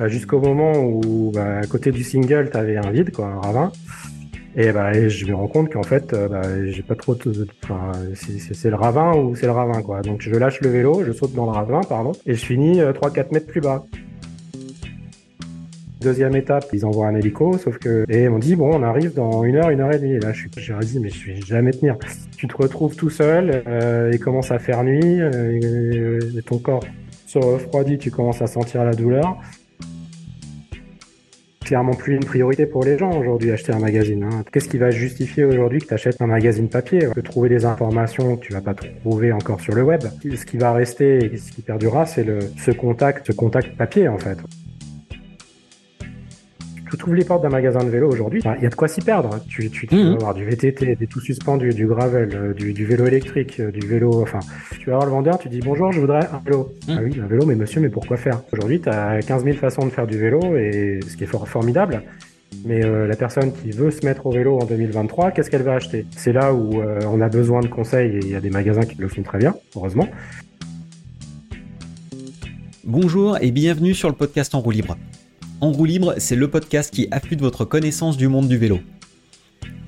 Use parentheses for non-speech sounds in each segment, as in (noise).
euh, jusqu'au moment où bah, à côté du single, tu avais un vide, quoi, un ravin. Et, bah, je me rends compte qu'en fait, euh, bah, j'ai pas trop. Enfin, c'est- le ravin ou c'est le ravin, quoi. Donc je lâche le vélo, je saute dans le ravin, pardon, et je finis euh, 3-4 mètres plus bas. Deuxième étape, ils envoient un hélico, sauf que et on dit bon, on arrive dans une heure, une heure et demie. Et là, je suis, j'ai dit mais je vais jamais tenir. Tu te retrouves tout seul, euh, il commence à faire nuit, euh, ton corps se refroidit, tu commences à sentir la douleur. Clairement plus une priorité pour les gens aujourd'hui acheter un magazine. hein. Qu'est-ce qui va justifier aujourd'hui que tu achètes un magazine papier Tu peux trouver des informations que tu vas pas trouver encore sur le web. Ce qui va rester et ce qui perdurera, c'est le ce contact, ce contact papier en fait. Tu ouvres les portes d'un magasin de vélo aujourd'hui, il y a de quoi s'y perdre. Tu, tu, tu Mhm. vas avoir du VTT, des tout suspendus, du gravel, euh, du, du vélo électrique, euh, du vélo. Enfin, tu vas voir le vendeur, tu dis bonjour, je voudrais un vélo. Mhm. Ah oui, un vélo, mais monsieur, mais pourquoi faire? Aujourd'hui, tu as 15 000 façons de faire du vélo, et ce qui est fort, formidable. Mais euh, la personne qui veut se mettre au vélo en 2023, qu'est-ce qu'elle va acheter? C'est là où euh, on a besoin de conseils, et il y a des magasins qui le font très bien, heureusement. Bonjour et bienvenue sur le podcast En roue libre. En roue libre, c'est le podcast qui affûte votre connaissance du monde du vélo.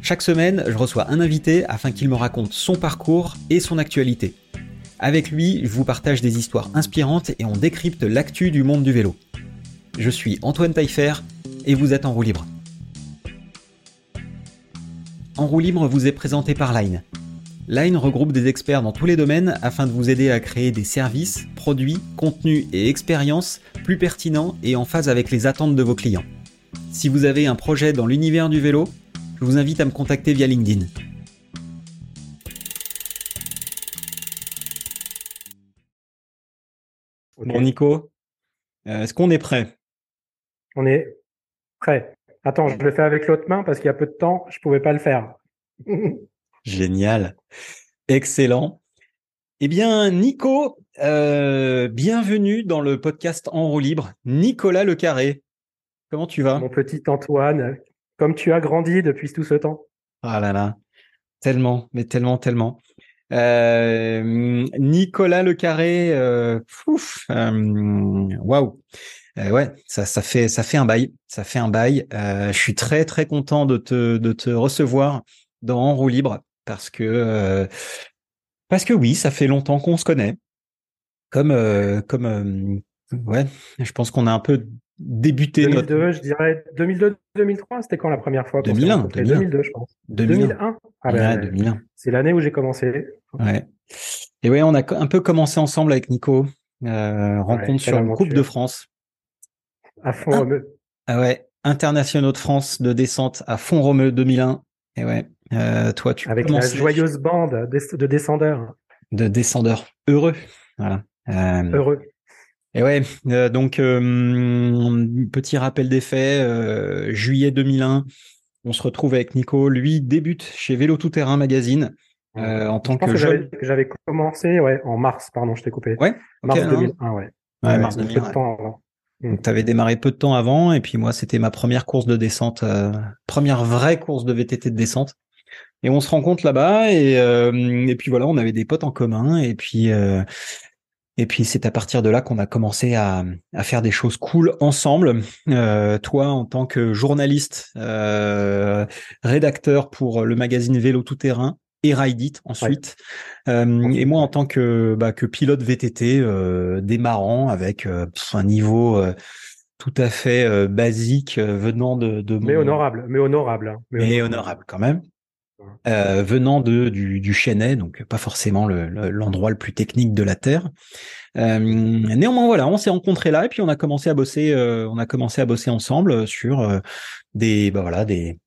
Chaque semaine, je reçois un invité afin qu'il me raconte son parcours et son actualité. Avec lui, je vous partage des histoires inspirantes et on décrypte l'actu du monde du vélo. Je suis Antoine Taillefer et vous êtes en roue libre. En roue libre vous est présenté par Line. Line regroupe des experts dans tous les domaines afin de vous aider à créer des services, produits, contenus et expériences plus pertinents et en phase avec les attentes de vos clients. Si vous avez un projet dans l'univers du vélo, je vous invite à me contacter via LinkedIn. Bon Nico, euh, est-ce qu'on est prêt? On est prêt. Attends, je le fais avec l'autre main parce qu'il y a peu de temps, je pouvais pas le faire. (laughs) Génial. Excellent. Eh bien, Nico, euh, bienvenue dans le podcast En roue libre. Nicolas Le Carré. Comment tu vas? Mon petit Antoine, comme tu as grandi depuis tout ce temps. Ah là là. Tellement, mais tellement, tellement. Euh, Nicolas Le Carré, euh, pouf, waouh. Ouais, ça, ça fait, ça fait un bail, ça fait un bail. Je suis très, très content de te, de te recevoir dans En roue libre parce que, euh, parce que oui, ça fait longtemps qu'on se connaît. Comme, euh, comme, euh, ouais, je pense qu'on a un peu débuté notre 2002, je dirais 2002-2003, c'était quand la première fois qu'on s'est 2001, rencontrés 2001. 2002, je pense. 2001. 2001 Ah ben, Ouais, 2001. C'est l'année où j'ai commencé. Ouais. Et ouais, on a un peu commencé ensemble avec Nico. Euh, rencontre sur une Coupe de France. À fond, Ah. Romeu. Ah ouais, internationaux de France de descente à Font-Romeu 2001. Et ouais, euh, toi tu avec la joyeuse bande de descendeurs. de descendeurs heureux. Voilà. Euh, Heureux. et ouais, euh, donc petit rappel des faits. juillet 2001, on se retrouve avec Nico. Lui débute chez Vélo Tout Terrain Magazine en tant Je pense que que jeune. j'avais commencé ouais, en mars, pardon, je t'ai coupé. Ouais. mars hein. 2001, ouais. Ouais, mars donc peu 2001. de temps avant. Donc, tu avais démarré peu de temps avant, et puis moi, c'était ma première course de descente, euh, première vraie course de VTT de descente. Et on se rencontre là-bas, et, euh, et puis voilà, on avait des potes en commun, et puis euh, et puis c'est à partir de là qu'on a commencé à, à faire des choses cool ensemble. Toi, en tant que journaliste, rédacteur pour le magazine Vélo Tout Terrain et Ride It ensuite, Euh, et moi en tant que bah, que pilote VTT euh, démarrant avec euh, un niveau euh, tout à fait basique venant de, de Mais honorable, mais honorable. hein. Mais mais honorable quand même. Venant de du, du Chennai, donc pas forcément le- le- l'endroit le, plus technique de la terre. Néanmoins, voilà, on s'est rencontrés là et puis on a commencé à bosser, on a commencé à bosser ensemble sur des, bah voilà, des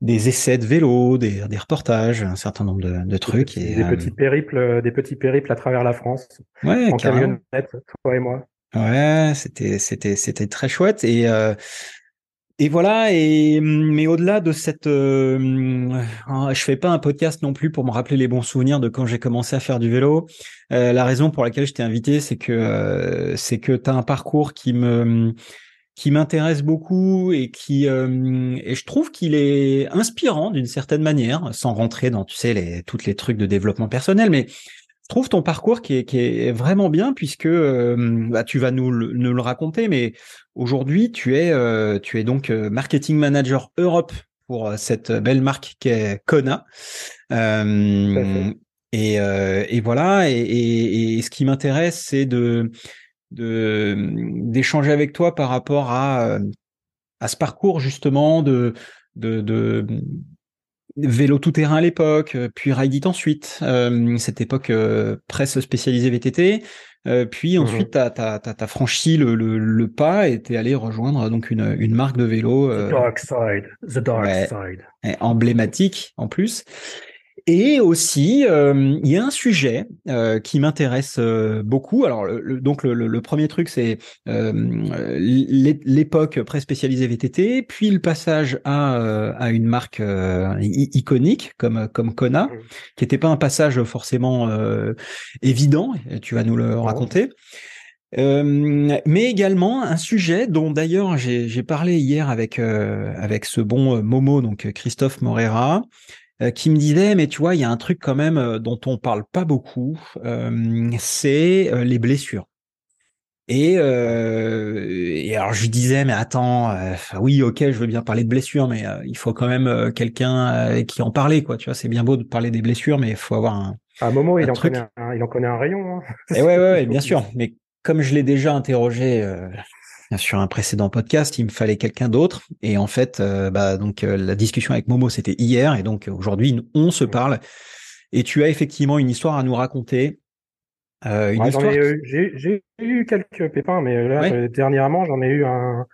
des essais de vélo, des, des reportages, un certain nombre de, de trucs. Des, et, des euh, petits périples, euh, des petits périples à travers la France, ouais, en camionnette, toi et moi. Ouais, c'était c'était c'était très chouette et euh, et voilà et mais au-delà de cette euh, euh, je fais pas un podcast non plus pour me rappeler les bons souvenirs de quand j'ai commencé à faire du vélo. Euh, la raison pour laquelle je t'ai invité, c'est que euh, c'est que tu as un parcours qui me qui m'intéresse beaucoup et qui euh, et je trouve qu'il est inspirant d'une certaine manière sans rentrer dans tu sais les toutes les trucs de développement personnel mais je trouve ton parcours qui est, qui est vraiment bien puisque bah, tu vas nous, le, nous le raconter, mais aujourd'hui tu es tu es donc marketing manager Europe pour cette belle marque qui est Kona. Et, et, voilà. Et, et, et ce qui m'intéresse, c'est de d'échanger avec toi par rapport à à ce parcours justement de de, de vélo tout terrain à l'époque, puis Ride ensuite, euh, cette époque euh, presse spécialisée VTT, euh, puis mmh ensuite t'as as, franchi le, le, le, pas et t'es allé rejoindre donc une, une marque de vélo. The Dark Side, The Dark Side, emblématique en plus. Et aussi, euh, il y a un sujet euh, qui m'intéresse euh, beaucoup. Alors, le, donc le, le, premier truc, c'est l'époque pré-spécialisée VTT, puis le passage à, à une marque iconique comme comme Kona, mmh. qui n'était pas un passage forcément évident. Et tu vas nous le raconter. mais également un sujet dont d'ailleurs j'ai parlé hier avec avec ce bon Momo donc Christophe Morera euh, qui me disait mais tu vois il y a un truc quand même euh, dont on parle pas beaucoup, euh, c'est les blessures. Et, et, alors je disais mais attends oui ok je veux bien parler de blessures mais il faut quand même quelqu'un qui en parlait quoi tu vois c'est bien beau de parler des blessures mais il faut avoir un à un moment il en connaît un, il en connaît un rayon hein. et ouais, ouais, ouais bien (laughs) sûr mais comme je l'ai déjà interrogé sur un précédent podcast, il me fallait quelqu'un d'autre. Et en fait, euh, bah, donc euh, la discussion avec Momo, c'était hier. Et donc aujourd'hui, on se parle. Et tu as effectivement une histoire à nous raconter. Euh, une histoire. J'ai eu quelques pépins, mais là, dernièrement, j'en ai eu un,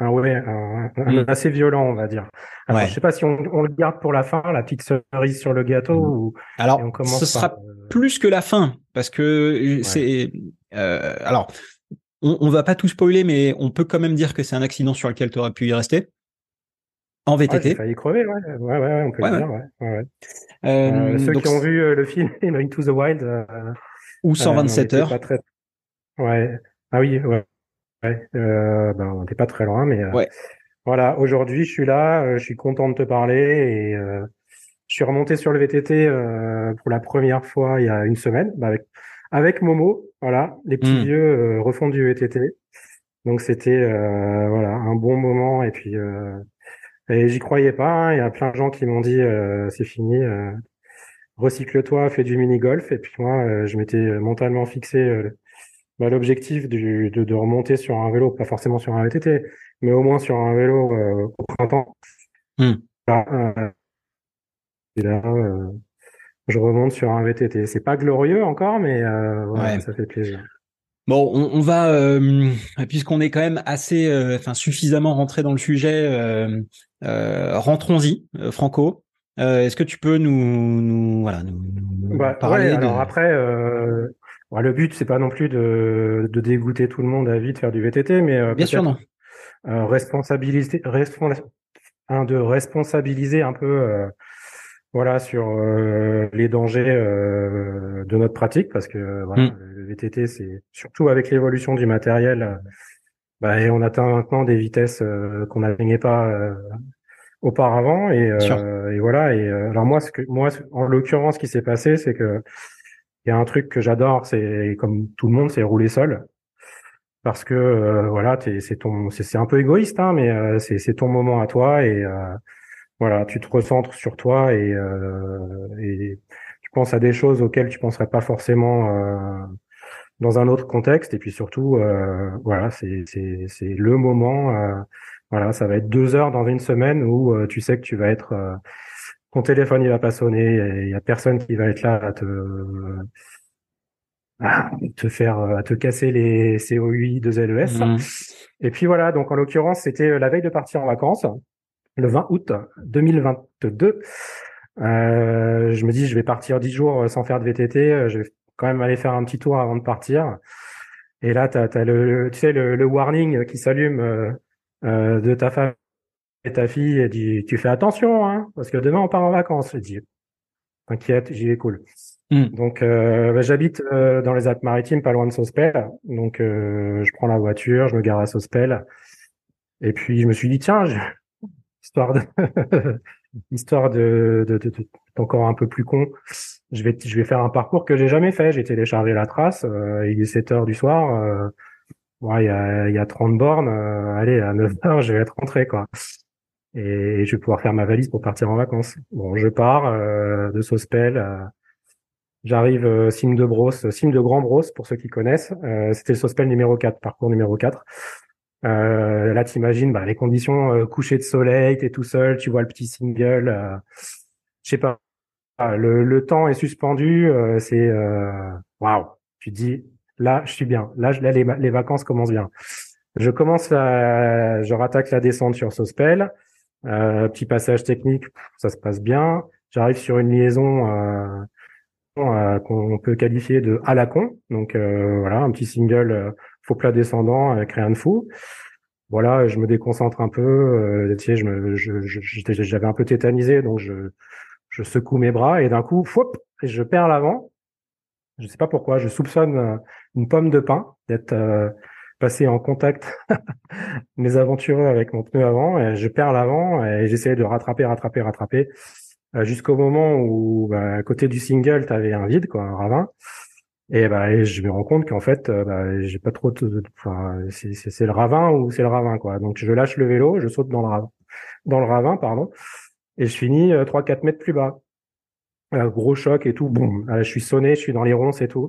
un, ouais, un, mm. assez violent, on va dire. Alors, Je sais pas si on, on, le garde pour la fin, la petite cerise sur le gâteau, mm. ou alors on commence ce sera plus que la fin, parce que c'est alors on, on va pas tout spoiler, mais on peut quand même dire que c'est un accident sur lequel tu aurais pu y rester. En VTT. Ouais, failli crever, ouais. Ouais, ouais, on peut le dire, ouais. Euh, euh, ceux qui ont vu euh, le film (laughs) Into the Wild. ou 127 heures. très... Ouais. Ah oui, ouais. ouais. ben, on n'était pas très loin, mais voilà. Aujourd'hui, je suis là, je suis content de te parler et je suis remonté sur le VTT pour la première fois il y a une semaine, bah, avec avec Momo, voilà, les petits hmm. vieux euh, refont du VTT. Donc c'était euh, voilà un bon moment et puis euh, et j'y croyais pas. Hein. Il y a plein de gens qui m'ont dit c'est fini, recycle-toi, fais du mini golf. Et puis moi, je m'étais mentalement fixé bah, l'objectif de, de, remonter sur un vélo, pas forcément sur un VTT, mais au moins sur un vélo au printemps. Hmm. et là, je remonte sur un VTT. C'est pas glorieux encore, mais euh, ça fait plaisir. Bon, on, va, euh, puisqu'on est quand même assez, euh, enfin suffisamment rentré dans le sujet, euh, rentrons-y, Franco. Est-ce que tu peux nous, nous voilà, nous, bah, parler Alors après, bah, le but c'est pas non plus de, de dégoûter tout le monde à vie de faire du VTT, mais bien sûr non. responsabiliser, de responsabiliser un peu voilà sur euh, les dangers euh, de notre pratique parce que voilà, mm. le VTT c'est surtout avec l'évolution du matériel euh, bah, et on atteint maintenant des vitesses qu'on n'atteignait pas auparavant et, et, voilà et alors moi ce que moi en l'occurrence ce qui s'est passé c'est que il y a un truc que j'adore c'est comme tout le monde c'est rouler seul parce que voilà c'est ton c'est un peu égoïste hein mais c'est ton moment à toi et voilà, tu te recentres sur toi et, euh, et tu penses à des choses auxquelles tu penserais pas forcément euh, dans un autre contexte. Et puis surtout, euh, voilà, c'est c'est c'est le moment. Euh, voilà, ça va être deux heures dans une semaine où euh, tu sais que tu vas être euh, ton téléphone il va pas sonner, il y a personne qui va être là à te à te faire à te casser les COI de LES. Mmh. Et puis voilà, donc en l'occurrence, c'était la veille de partir en vacances le 20 août 2022. Euh, je me dis, je vais partir dix jours sans faire de VTT. Euh, je vais quand même aller faire un petit tour avant de partir. Et là, tu as, le, tu sais, le, warning qui s'allume euh, euh, de ta femme et ta fille et dit, tu fais attention, hein, parce que demain on part en vacances. Je dis, t'inquiète, j'y vais cool. Hmm. Donc, euh, bah, j'habite dans les Alpes-Maritimes, pas loin de Sospel. Donc, je prends la voiture, je me gare à Sospel. Et puis, je me suis dit, tiens, histoire de, (laughs) histoire de, de, de, encore un peu plus con, je vais, je vais faire un parcours que j'ai jamais fait. J'ai téléchargé la trace. Euh, il est 7 heures du soir. Euh, ouais, il y a, il y a 30 bornes. Euh, allez, à 9 heures, je vais être rentré, quoi. Et, je vais pouvoir faire ma valise pour partir en vacances. Bon, je pars euh, de Sospel. Euh, j'arrive euh, Cime de Brosse, Cime de Grand Brosse, pour ceux qui connaissent. C'était le Sospel numéro 4, parcours numéro 4. Euh, là, t'imagines bah, les conditions euh, coucher de soleil, t'es tout seul, tu vois le petit single. Euh, je sais pas. Ah, le, le, temps est suspendu. Euh, c'est euh, waouh. Tu dis là, je suis bien. Là, là les, vacances commencent bien. Je commence à, je rattaque la descente sur Sospel. Euh, petit passage technique, ça se passe bien. J'arrive sur une liaison qu'on peut qualifier de à la con. Donc voilà, un petit single faux plat descendant avec rien de fou. Voilà, je me déconcentre un peu. Euh, tu sais, je me, j'avais un peu tétanisé, donc je, je secoue mes bras et d'un coup, foup, je perds l'avant. Je sais pas pourquoi. Je soupçonne euh, une pomme de pain d'être euh, passé en contact (laughs) mes aventureux avec mon pneu avant. Et je perds l'avant et j'essaie de rattraper, rattraper, rattraper jusqu'au moment où, bah, à côté du single, tu avais un vide, quoi, un ravin. Et bah, je me rends compte qu'en fait, euh, bah, j'ai pas trop. Enfin, c'est le ravin ou c'est le ravin, quoi. Donc je lâche le vélo, je saute dans le ravin, dans le ravin, pardon, et je finis 3-4 euh, mètres plus bas. Euh, gros choc et tout. Boum. je suis sonné, je suis dans les ronces et tout.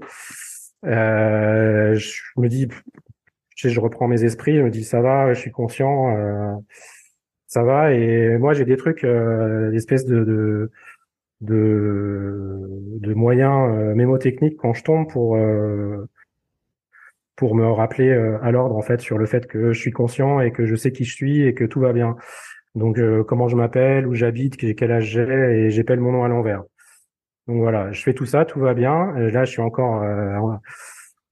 Euh, je me dis, je, je reprends mes esprits, je me dis ça va, je suis conscient, ça va. Et moi, j'ai des trucs, euh, l'espèce de, de de, de moyens euh, mémotechniques quand je tombe pour euh, pour me rappeler euh, à l'ordre en fait sur le fait que je suis conscient et que je sais qui je suis et que tout va bien. Donc comment je m'appelle, où j'habite, quel âge j'ai et j'appelle mon nom à l'envers. Donc voilà, je fais tout ça, tout va bien. Là, je suis encore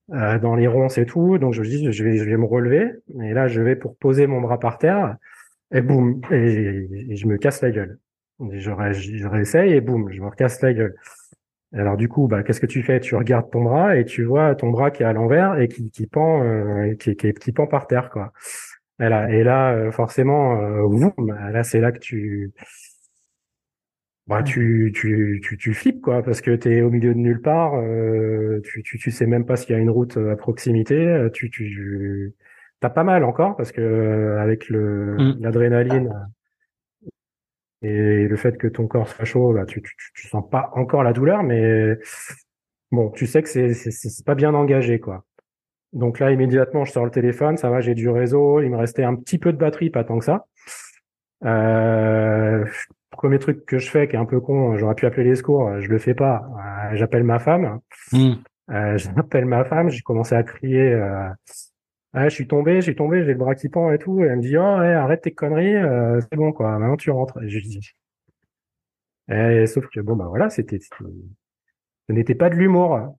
dans les ronces et tout, donc je me dis je vais je vais me relever. Et là, je vais pour poser mon bras par terre et boum et je me casse la gueule. Je, je réessaye et boum, je me recasse la gueule. Alors du coup, bah, qu'est-ce que tu fais? Tu regardes ton bras et tu vois ton bras qui est à l'envers et qui, qui pend, euh, qui, qui, qui, pend par terre, quoi. Et là, et là euh, forcément, euh, là c'est là que tu, bah, tu, tu, tu, tu flippes, quoi, parce que tu es au milieu de nulle part, euh, tu, tu, tu sais même pas s'il y a une route à proximité, tu, tu, t'as pas mal encore parce que avec le mmh. l'adrénaline et le fait que ton corps soit chaud, bah, tu, tu, tu sens pas encore la douleur, mais bon, tu sais que c'est, c'est, pas bien engagé, quoi. Donc là, immédiatement, je sors le téléphone, ça va, j'ai du réseau, il me restait un petit peu de batterie, pas tant que ça. Euh, premier truc que je fais, qui est un peu con, j'aurais pu appeler les secours, je le fais pas. Euh, j'appelle ma femme. Mmh. Euh, (laughs) j'appelle ma femme, j'ai commencé à crier. Euh, je suis tombé, j'ai tombé, j'ai le bras qui pend et tout. Et elle me dit, oh, arrête tes conneries, euh, c'est bon, quoi. Maintenant, tu rentres. Et je dis, et, sauf que, bon, bah voilà, c'était, ce n'était pas de l'humour.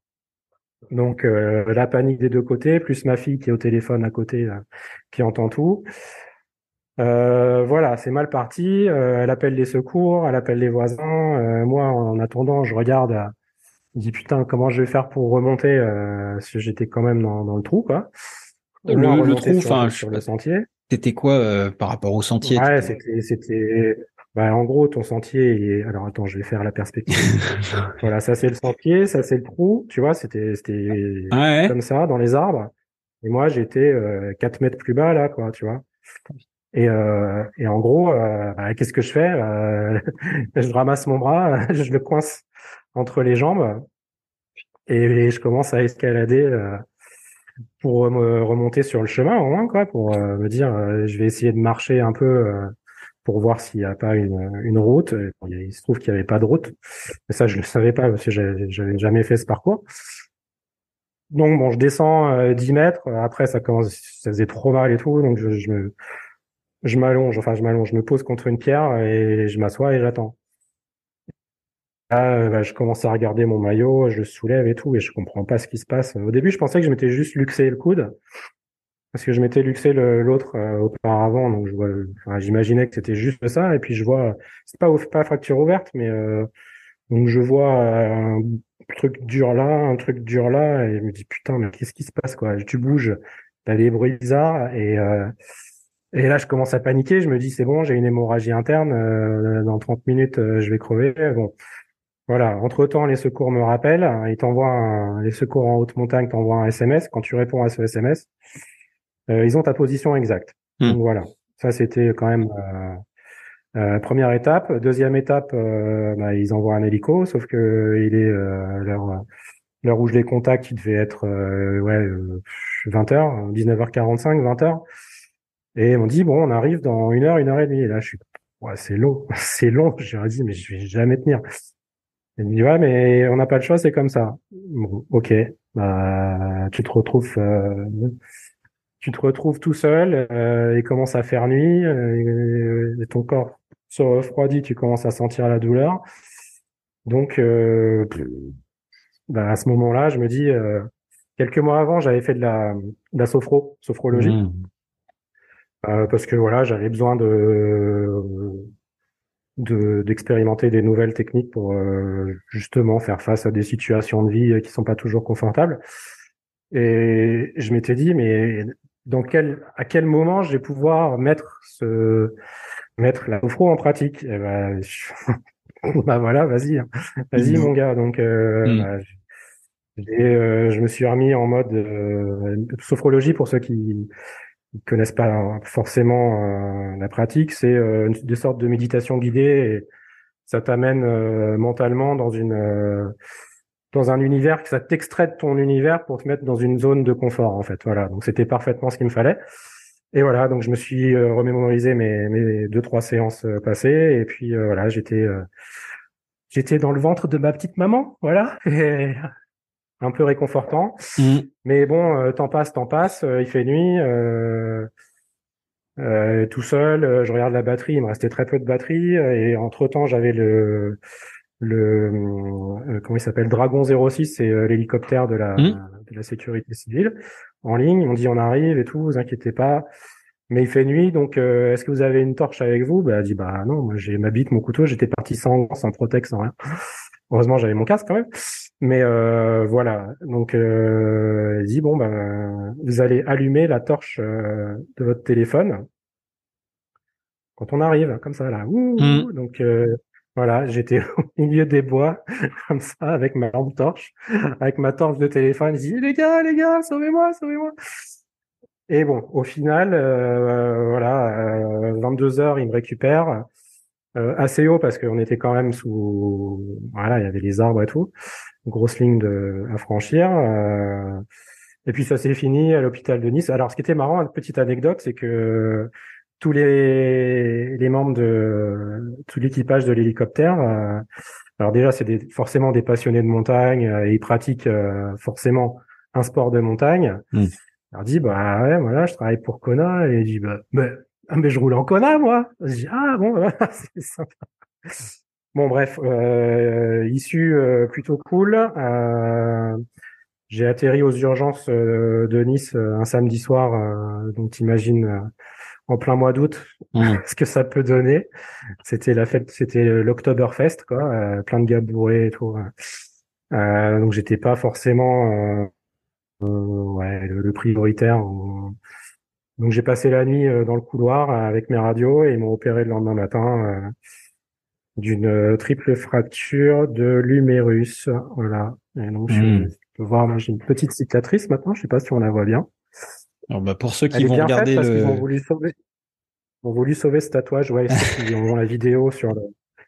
Donc, euh, la panique des deux côtés, plus ma fille qui est au téléphone à côté, qui entend tout. Euh, voilà, c'est mal parti. elle appelle les secours, elle appelle les voisins. moi, en attendant, je regarde. je dis putain, comment je vais faire pour remonter parce que j'étais quand même dans, dans le trou, quoi le, le trou, enfin, sur, le sentier. C'était quoi euh, par rapport au sentier Ouais, c'était, c'était, bah, en gros, ton sentier. Est... Alors attends, je vais faire la perspective. (laughs) voilà, ça c'est le sentier, ça c'est le trou. Tu vois, c'était, c'était ah comme ça dans les arbres. Et moi, j'étais euh, 4 mètres plus bas là, quoi. Tu vois. Et, euh, et en gros, euh, bah, qu'est-ce que je fais euh, (laughs) Je ramasse mon bras, (laughs) je le coince entre les jambes et, je commence à escalader pour me remonter sur le chemin au moins quoi pour euh, me dire euh, je vais essayer de marcher un peu euh, pour voir s'il n'y a pas une, une route. Il se trouve qu'il n'y avait pas de route. Mais ça je le savais pas parce que j'avais jamais fait ce parcours. Donc bon je descends 10 mètres. Après ça commence ça faisait trop mal et tout. Donc je, je me je m'allonge enfin je m'allonge je me pose contre une pierre et je m'assois et j'attends bah, je commence à regarder mon maillot, je soulève et tout, et je comprends pas ce qui se passe. Au début, je pensais que je m'étais juste luxé le coude, parce que je m'étais luxé l'autre euh, auparavant, donc je vois, j'imaginais que c'était juste ça, et puis je vois, c'est pas pas fracture ouverte, mais euh, donc je vois un truc dur là, un truc dur là, et je me dis putain, mais qu'est-ce qui se passe quoi? Tu bouges, t'as des bruits bizarres, et euh, Et là, je commence à paniquer. Je me dis, c'est bon, j'ai une hémorragie interne. Euh, dans 30 minutes, euh, je vais crever. Bon, voilà. Entre temps, les secours me rappellent. Ils t'envoient les secours en haute montagne t'envoient un SMS. Quand tu réponds à ce SMS, euh, ils ont ta position exacte. Hmm. Donc voilà. Ça, c'était quand même euh, première étape. Deuxième étape, bah, ils envoient un hélico, sauf que il est leur l'heure où je les contacte, il devait être ouais 20h, 19h45, 20h. Et on dit, bon, on arrive dans une heure, une heure et demie. Et là, je suis, ouais, c'est long, (laughs) c'est long. Je leur ai dit, mais je vais jamais tenir. Elle me dit, ouais, mais on n'a pas le choix, c'est comme ça. Bon, ok. Bah, tu te retrouves, euh, tu te retrouves tout seul, euh, il commence à faire nuit, euh, et ton corps se refroidit, tu commences à sentir la douleur. Donc, euh, bah, à ce moment-là, je me dis, euh, quelques mois avant, j'avais fait de la, de la sophro, sophrologie. Mmh. Euh, parce que voilà, j'avais besoin de d'expérimenter des nouvelles techniques pour euh, justement faire face à des situations de vie qui sont pas toujours confortables. Et je m'étais dit, mais dans quel à quel moment je vais pouvoir mettre ce mettre la sophro en pratique? Et ben, (laughs) bah voilà, vas-y, hein. vas-y mon gars. Donc euh, mm. bah, je me suis remis en mode sophrologie pour ceux qui ils connaissent pas forcément euh, la pratique, c'est euh, des sortes de méditation guidée et ça t'amène euh, mentalement dans une dans un univers que ça t'extrait de ton univers pour te mettre dans une zone de confort en fait. Voilà, donc c'était parfaitement ce qu'il me fallait. Et voilà, donc je me suis remémorisé mes, mes deux trois séances passées et puis voilà, j'étais j'étais dans le ventre de ma petite maman, voilà. (laughs) un peu réconfortant. Mm. Mais bon, euh, temps passe, temps passe, euh, il fait nuit, euh, euh, tout seul, je regarde la batterie, il me restait très peu de batterie, et entre-temps, j'avais le le comment il s'appelle Dragon 06 c'est l'hélicoptère de la mm. de la sécurité civile en ligne on dit on arrive et tout vous inquiétez pas mais il fait nuit donc est-ce que vous avez une torche avec vous? Bah dit bah non moi j'ai ma bite mon couteau j'étais parti sans sans protex sans rien heureusement j'avais mon casque quand même mais euh, voilà, donc euh, il dit bon ben vous allez allumer la torche euh, de votre téléphone quand on arrive, comme ça là. Mmh. Donc euh, voilà, j'étais (laughs) au milieu des bois (laughs) comme ça avec ma lampe torche, avec ma torche de téléphone. Il dit les gars, les gars, sauvez-moi, sauvez-moi. Et bon, au final, euh, voilà, 22 heures, il me récupère. Euh, assez haut parce qu'on était quand même sous voilà il y avait les arbres et tout grosse ligne de, à franchir. Euh, et puis ça s'est fini à l'hôpital de Nice. Alors ce qui était marrant, une petite anecdote, c'est que tous les, les membres de tout l'équipage de l'hélicoptère, euh, alors déjà c'est des, forcément des passionnés de montagne euh, et ils pratiquent forcément un sport de montagne. Mmh. Alors dit bah ouais voilà je travaille pour Kona et il dit bah mais, ah, mais je roule en Kona moi. Je dis ah bon (laughs) c'est sympa. Bon bref, euh, issue euh, plutôt cool. Euh, j'ai atterri aux urgences euh, de Nice un samedi soir, donc t'imagines en plein mois d'août mmh. (laughs) ce que ça peut donner. C'était la fête, c'était l'Octoberfest quoi, plein de gars bourrés et tout. donc j'étais pas forcément ouais le, prioritaire. Donc j'ai passé la nuit dans le couloir avec mes radios et ils m'ont opéré le lendemain matin d'une euh, triple fracture de l'humérus. Voilà. Et donc, je hmm. peux voir, j'ai une petite cicatrice maintenant. Je sais pas si on la voit bien. Alors, bah, pour ceux qui vont regarder parce le... ont voulu sauver, ont voulu sauver ce tatouage. Ouais, ceux qui auront la vidéo sur le,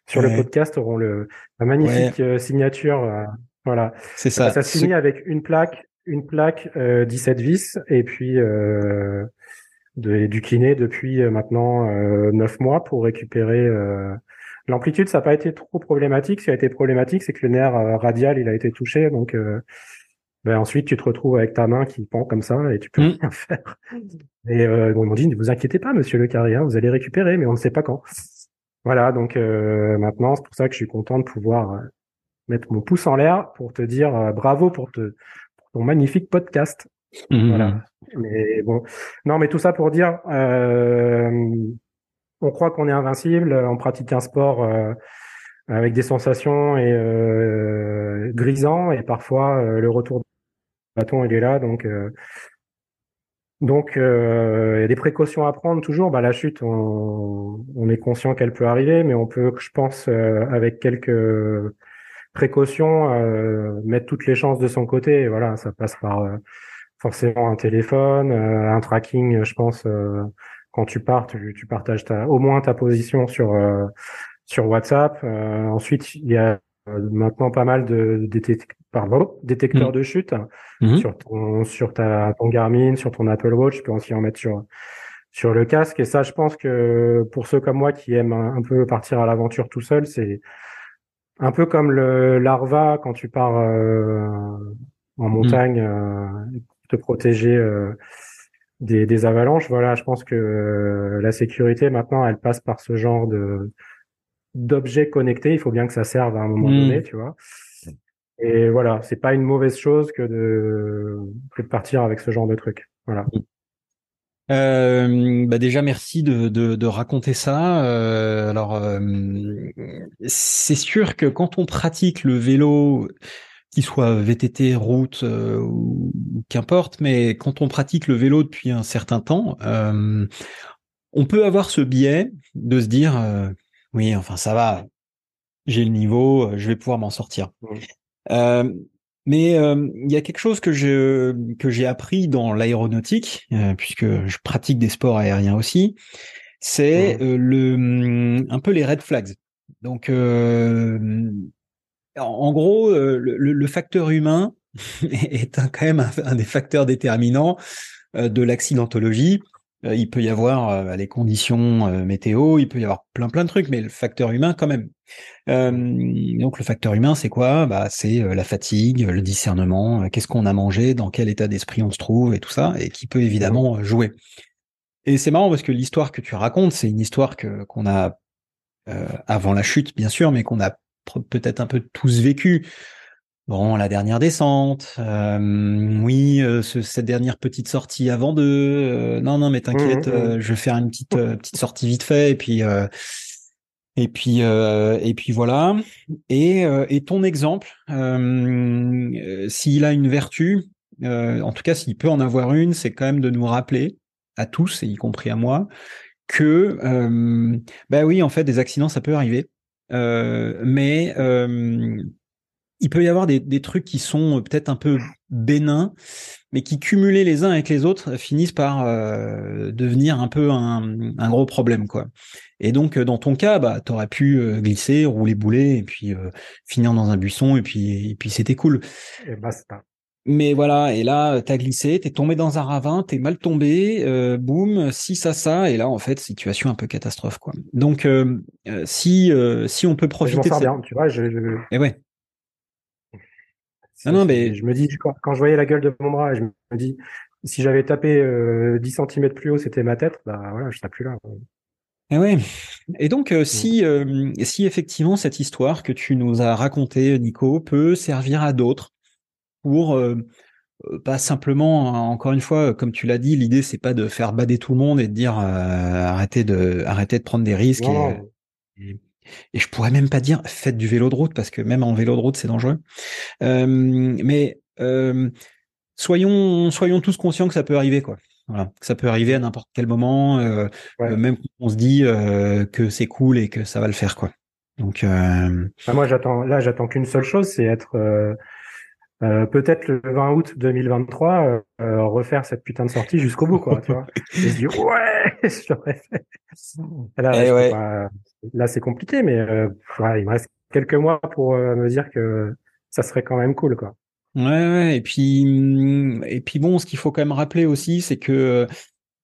sur le podcast auront le, la magnifique euh, signature. Euh, voilà. C'est ça. Ça se finit avec une plaque, une plaque, euh, 17 vis et puis, euh, de, du kiné depuis maintenant euh, 9 mois pour récupérer L'amplitude, ça n'a pas été trop problématique. Ce qui a été problématique, c'est que le nerf euh, radial, il a été touché. Donc, euh, ben ensuite, tu te retrouves avec ta main qui pend comme ça et tu peux mm. rien faire. Et euh, bon, ils m'ont dit, ne vous inquiétez pas, monsieur le carré, vous allez récupérer, mais on ne sait pas quand. Voilà, donc euh, maintenant, c'est pour ça que je suis content de pouvoir mettre mon pouce en l'air pour te dire bravo pour, te, pour ton magnifique podcast. Mm. Voilà. Mais bon, non, mais tout ça pour dire, on croit qu'on est invincible, on pratique un sport euh, avec des sensations et euh, et parfois euh, le retour du bâton il est là donc Donc, euh, il y a des précautions à prendre toujours. Bah, la chute, on, on est conscient qu'elle peut arriver, mais on peut, je pense, euh, avec quelques précautions, euh, mettre toutes les chances de son côté. Et voilà, ça passe par euh, forcément un téléphone, euh, un tracking, je pense. Quand tu pars, tu, tu partages ta, au moins ta position sur sur WhatsApp. ensuite, il y a maintenant pas mal de, de pardon, détecteurs mmh. de chute mmh. sur ton sur ta ton Garmin, sur ton Apple Watch. Tu peux aussi en mettre sur sur le casque. Et ça, je pense que pour ceux comme moi qui aiment un, peu partir à l'aventure tout seul, c'est un peu comme le l'Arva quand tu pars euh, en mmh. montagne, euh, te protéger euh, des, des avalanches. Voilà, je pense que la sécurité maintenant, elle passe par ce genre de d'objets connectés. Il faut bien que ça serve à un moment donné, tu vois. Et voilà, c'est pas une mauvaise chose que de, que de partir avec ce genre de truc. Voilà. Euh, bah déjà merci de, de, de raconter ça. Euh, alors euh, c'est sûr que quand on pratique le vélo, qu'il soit VTT, route euh, ou qu'importe, mais quand on pratique le vélo depuis un certain temps, euh, on peut avoir ce biais de se dire oui, enfin ça va, j'ai le niveau, je vais pouvoir m'en sortir. Euh, mais euh, il y a quelque chose que je que j'ai appris dans l'aéronautique, euh, puisque je pratique des sports aériens aussi, c'est le mm, un peu les red flags. Donc en gros, le, le, facteur humain (laughs) est quand même un, des facteurs déterminants de l'accidentologie. il peut y avoir les conditions météo, il peut y avoir plein plein de trucs, mais le facteur humain quand même. Euh, donc le facteur humain, c'est quoi? Bah c'est euh, la fatigue, le discernement, euh, qu'est-ce qu'on a mangé, dans quel état d'esprit on se trouve et tout ça, et qui peut évidemment jouer. Et c'est marrant parce que l'histoire que tu racontes, c'est une histoire que qu'on a avant la chute, bien sûr, mais qu'on a peut-être un peu tous vécu. Bon, la dernière descente, oui, cette dernière petite sortie avant de, non, non, mais t'inquiète, mmh, mmh. je vais faire une petite petite sortie vite fait, et puis et puis, euh, et puis voilà. Et, euh, et ton exemple, euh, s'il a une vertu, en tout cas s'il peut en avoir une, c'est quand même de nous rappeler à tous, et y compris à moi, que bah oui, en fait, des accidents, ça peut arriver, mais il peut y avoir des, des trucs qui sont peut-être un peu bénins, mais qui cumulés les uns avec les autres finissent par euh, devenir un peu un, un, gros problème, quoi. Et donc, dans ton cas, bah, t'aurais pu euh, glisser, rouler boulet, et puis euh, finir dans un buisson, et puis, et puis c'était cool. Et. Mais voilà, et là, t'as glissé, t'es tombé dans un ravin, t'es mal tombé, euh, boum, si ça, ça, et là, en fait, situation un peu catastrophe, quoi. Donc, si si on peut profiter. Je m'en bien, tu vois. Je, je... Et eh ouais. Non, non, mais je me dis, quand, je voyais la gueule de mon bras, je me dis, si j'avais tapé 10 cm plus haut, c'était ma tête, bah voilà, je serais plus là. Et eh ouais. Et donc, euh, si, euh, si effectivement cette histoire que tu nous as racontée, Nico, peut servir à d'autres pour euh, pas simplement, encore une fois, comme tu l'as dit, l'idée c'est pas de faire bader tout le monde et de dire arrêtez de arrêtez de prendre des risques. Et, et, je pourrais même pas dire faites du vélo de route parce que même en vélo de route c'est dangereux. mais soyons soyons tous conscients que ça peut arriver quoi. Voilà, ça peut arriver à n'importe quel moment, euh, euh, même quand on se dit euh, que c'est cool et que ça va le faire, quoi. Donc, euh... Bah, moi, j'attends. Là, j'attends qu'une seule chose, c'est être peut-être le 20 août 2023 refaire cette putain de sortie jusqu'au bout, quoi. tu vois (laughs) Et je dis ouais, (laughs) j'aurais fait. Là, eh ouais. là, c'est compliqué, mais il me reste quelques mois pour me dire que ça serait quand même cool, quoi. Ouais, ouais, et puis mmh, et puis bon, ce qu'il faut quand même rappeler aussi, c'est que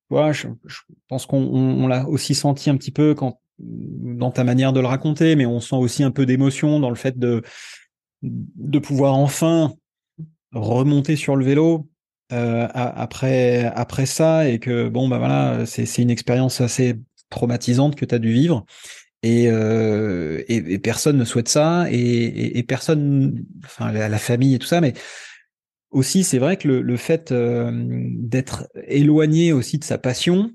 ouais, je, je pense qu'on on, l'a aussi senti un petit peu quand dans ta manière de le raconter, mais on sent aussi un peu d'émotion dans le fait de de pouvoir enfin remonter sur le vélo euh, après après ça et que bon bah voilà, c'est c'est une expérience assez traumatisante que tu as dû vivre et, euh, et, et, personne ne souhaite ça et, et personne, enfin la, famille et tout ça, mais aussi c'est vrai que le, le fait euh, d'être éloigné aussi de sa passion,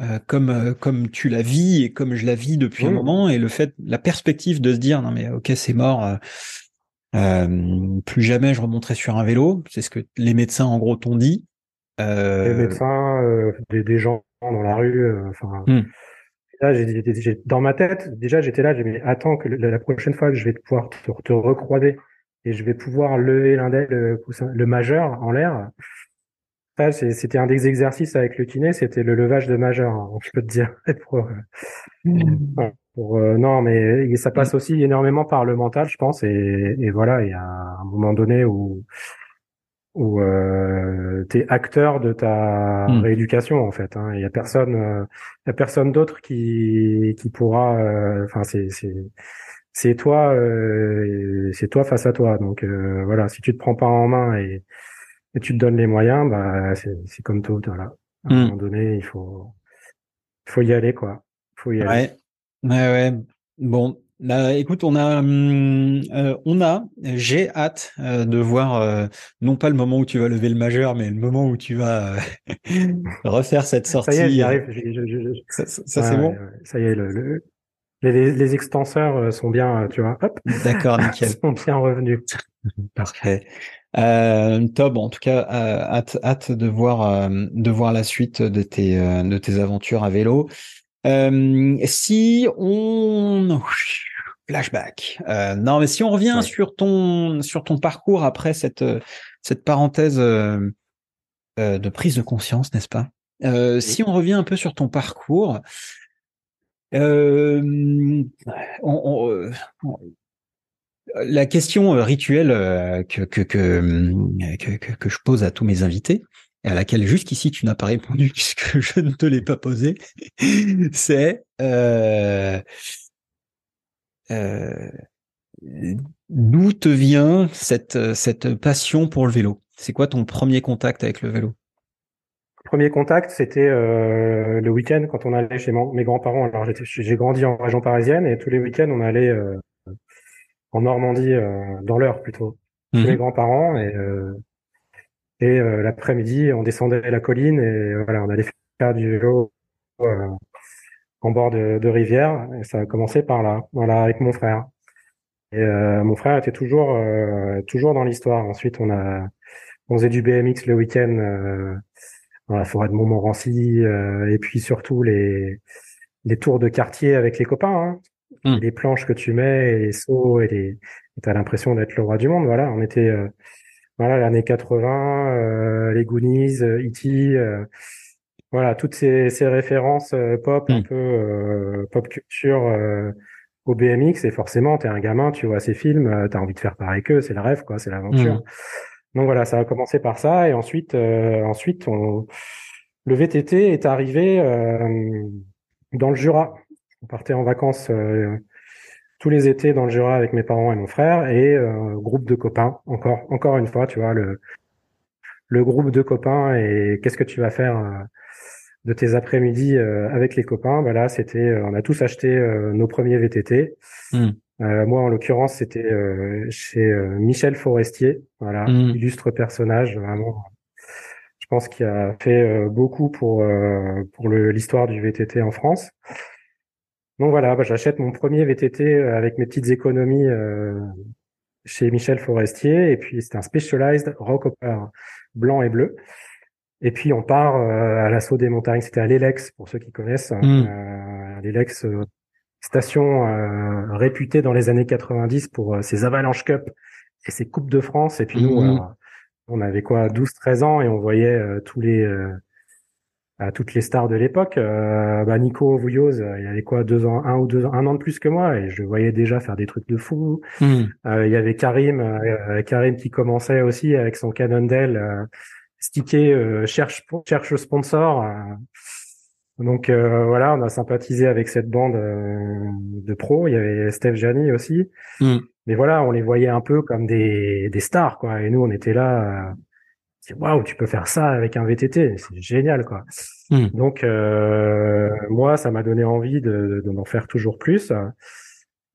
euh, comme comme tu la vis et comme je la vis depuis un mmh. moment, et le fait, la perspective de se dire non mais ok c'est mort, plus jamais je remonterai sur un vélo, c'est ce que les médecins en gros t'ont dit. Euh... Des médecins, euh, des, des, gens dans la rue. euh, Enfin, Hmm. là, j'ai- dans ma tête, déjà, j'étais là. J'ai dit, mais attends que la prochaine fois que je vais pouvoir te, te recroiser et je vais pouvoir lever l'index, le, coussin- le majeur en l'air. Ça, c'était un des exercices avec le kiné. C'était le levage de majeur. hein, je peux te dire. (laughs) Pour, euh, Ouais, pour, euh, non, mais ça passe aussi énormément par le mental, je pense. Et, et voilà, il y a un moment donné où, où euh, tu es acteur de ta Mm. rééducation, en fait. hein. Il y a personne, euh, il y a personne d'autre qui, qui pourra. euh, Enfin, c'est, c'est, c'est toi, euh, c'est toi face à toi. Donc euh, voilà, si tu te prends pas en main et, et tu te donnes les moyens, bah c'est, comme tout. Voilà. À un Mm. moment donné, il faut, faut y aller, quoi. Il faut y aller. Ouais, ouais, ouais. Bon, là, écoute, on a, hum, euh, on a, j'ai hâte euh, de voir euh, non pas le moment où tu vas lever le majeur, mais le moment où tu vas (laughs) refaire cette sortie. Ça y est, j'y arrive. Je- je- je- je- Ça, ça- ça, Ouais, c'est bon? ouais. Ça y est, le, le- les, extenseurs sont bien, tu vois, hop, D'accord, nickel. (laughs) sont bien revenus. (laughs) Parfait. Euh, top. En tout cas, euh, hâte, hâte de voir, euh, de voir la suite de tes, euh, de tes aventures à vélo. Euh, si on (laughs) flashback. Euh, non, mais si on revient Ouais. sur ton, sur ton parcours après cette, cette parenthèse de prise de conscience, n'est-ce pas? Euh, Si on revient un peu sur ton parcours. Euh, on- on- euh, on- la question euh, rituelle euh, que, que, que, hum, que, que, que je pose à tous mes invités, et à laquelle jusqu'ici tu n'as pas répondu (laughs) puisque je ne te l'ai pas posée, (laughs) c'est euh, euh, d'où te vient cette, cette passion pour le vélo? C'est quoi ton premier contact avec le vélo? Premier contact, c'était euh, le week-end quand on allait chez mes grands-parents. Alors j'ai grandi en région parisienne et tous les week-ends on allait euh, en Normandie, euh, dans l'Eure plutôt, chez mes Mhm. grands-parents et euh, et euh, l'après-midi on descendait la colline et voilà on allait faire du vélo euh, en bord de, de rivière et ça a commencé par là, voilà avec mon frère. Et euh, mon frère était toujours euh, toujours dans l'histoire. Ensuite on a on faisait du BMX le week-end. euh, dans la forêt de Montmorency, euh, et puis surtout les, les tours de quartier avec les copains, hein. Mm. les planches que tu mets, et les sauts, et les, et t'as l'impression d'être le roi du monde. Voilà, on était, euh, voilà, l'année 80, euh, les Goonies, euh, E.T., euh, voilà, toutes ces, ces références euh, pop, un Mm. peu euh, pop culture euh, au BMX, et forcément, t'es un gamin, tu vois ces films, euh, t'as envie de faire pareil qu'eux, c'est le rêve, quoi, c'est l'aventure. Mhm. Donc voilà, ça a commencé par ça et ensuite, euh, ensuite, on... le VTT est arrivé euh, dans le Jura. On partait en vacances euh, tous les étés dans le Jura avec mes parents et mon frère et euh, groupe de copains. Encore, encore une fois, tu vois le le groupe de copains et qu'est-ce que tu vas faire euh, de tes après-midi euh, avec les copains? Bah là, c'était, euh, on a tous acheté euh, nos premiers VTT. Mm. Euh, moi, en l'occurrence, c'était euh, chez euh, Michel Forestier, voilà, Mm. illustre personnage, vraiment. Je pense qu'il a fait euh, beaucoup pour euh, pour l'histoire du VTT en France. Donc voilà, bah, j'achète mon premier VTT avec mes petites économies euh, chez Michel Forestier, et puis c'est un Specialized Rock Hopper blanc et bleu. Et puis on part euh, à l'assaut des montagnes. C'était à l'Elex pour ceux qui connaissent. Mm. Euh, L'Elex, euh, station euh, réputée dans les années 90 pour euh, ses Avalanche Cup et ses Coupes de France. Et puis nous, alors, on avait quoi, 12-13 ans et on voyait euh, tous les euh, à toutes les stars de l'époque. Euh, bah, Nico Vouilloz, euh, il avait quoi, deux ans, un ou deux ans, un an de plus que moi et je le voyais déjà faire des trucs de fou. Mm. Euh, il y avait Karim, euh, Karim qui commençait aussi avec son Cannondale stické cherche cherche sponsor. donc euh, voilà, on a sympathisé avec cette bande de pros. Il y avait Steph Jani aussi. Mm. Mais voilà, on les voyait un peu comme des des stars quoi. Et nous, on était là. C'est, Waouh, tu peux faire ça avec un VTT, c'est génial quoi. Mm. Donc euh, moi, ça m'a donné envie de, de- d'en faire toujours plus.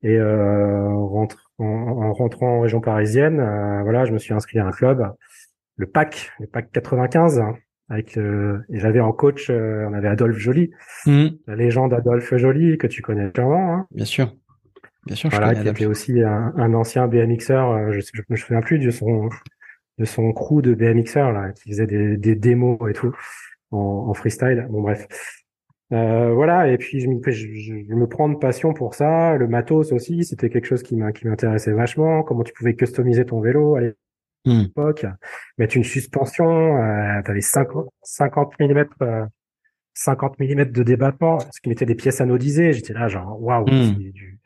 Et euh, rentre- en, en rentrant en région parisienne, euh, voilà, je me suis inscrit à un club, le PAC, le PAC 95, hein, avec euh, et j'avais en coach, euh, on avait Adolphe Joly, Mm. la légende Adolphe Joly que tu connais sûrement, hein, Bien sûr. Bien sûr, je voilà, connais qui était aussi un, un ancien BMXer, je, je me souviens plus de son de son crew de BMXer là, qui faisait des, des démos et tout en, en freestyle. Bon bref. Euh, voilà, et puis je, je, je, me prends de passion pour ça. Le matos aussi, c'était quelque chose qui m'intéressait vachement. Comment tu pouvais customiser ton vélo à l'époque, hmm. mettre une suspension, euh, tu avais 50, 50 mm, 50 mm de débattement, ce qui mettait des pièces anodisées. J'étais là, genre, waouh, hmm. du,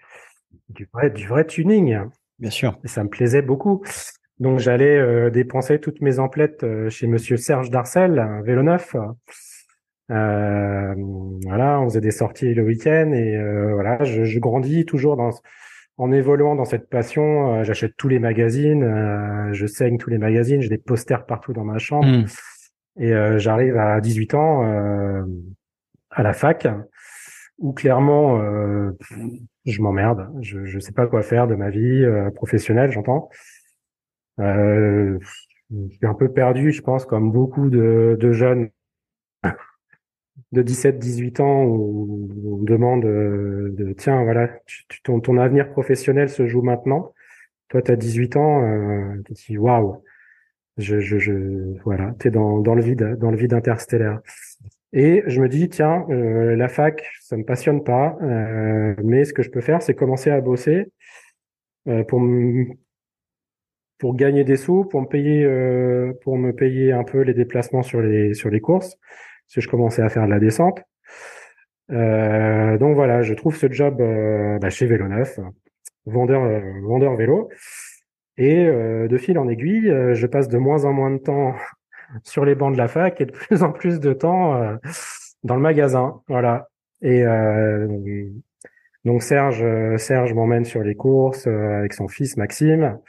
du, vrai, du vrai tuning. Bien sûr. Et ça me plaisait beaucoup. Donc j'allais euh, dépenser toutes mes emplettes euh, chez Monsieur Serge Darcel, un vélo neuf. Euh, voilà, on faisait des sorties le week-end et euh, voilà, je, je, grandis toujours dans, en évoluant dans cette passion. Euh, j'achète tous les magazines, je saigne tous les magazines, j'ai des posters partout dans ma chambre hmm. et j'arrive à 18 ans à la fac où clairement je m'emmerde, je je sais pas quoi faire de ma vie professionnelle, j'entends. Je suis un peu perdu, je pense, comme beaucoup de, de jeunes de 17-18 ans où on demande euh, de tiens voilà ton, ton avenir professionnel se joue maintenant. Toi tu as 18 ans euh, tu dis waouh je, je, je voilà t'es dans, dans le vide dans le vide interstellaire. Et je me dis tiens euh, la fac ça me passionne pas euh, mais ce que je peux faire c'est commencer à bosser pour pour gagner des sous pour me payer pour me payer un peu les déplacements sur les sur les courses si je commençais à faire de la descente. Euh, donc voilà, je trouve ce job euh, bah, chez Vélo Neuf, vendeur, euh, vendeur vélo. Et de fil en aiguille, je passe de moins en moins de temps (laughs) sur les bancs de la fac et de plus en plus de temps dans le magasin. Voilà. Et donc Serge, Serge m'emmène sur les courses avec son fils Maxime.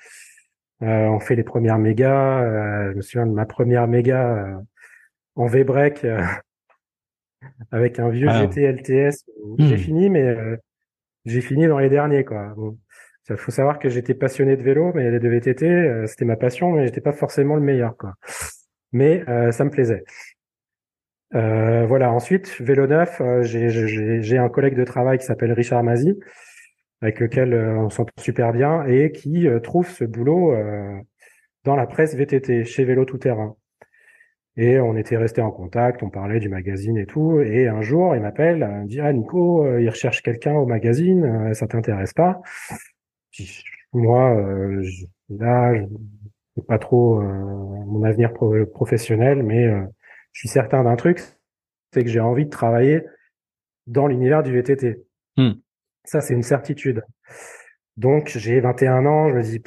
On fait les premières mégas. je me souviens de ma première méga en V-break euh, (laughs) avec un vieux ah. GT LTS. J'ai hmm. fini, mais euh, j'ai fini dans les derniers, quoi. Bon. Il faut savoir que j'étais passionné de vélo, mais de VTT, euh, c'était ma passion, mais j'étais pas forcément le meilleur, quoi. Mais ça me plaisait. voilà. Ensuite, vélo neuf, j'ai un collègue de travail qui s'appelle Richard Mazy, avec lequel on s'entend super bien et qui trouve ce boulot dans la presse VTT chez Vélo Tout Terrain. Et on était resté en contact, on parlait du magazine et tout. Et un jour, il m'appelle, il me dit ah Nico, euh, il recherche quelqu'un au magazine, euh, ça t'intéresse pas? Moi, euh, là, je pas trop mon avenir professionnel, mais je suis certain d'un truc, c'est que j'ai envie de travailler dans l'univers du VTT. Ça, c'est une certitude. Donc, j'ai 21 ans, je me dis,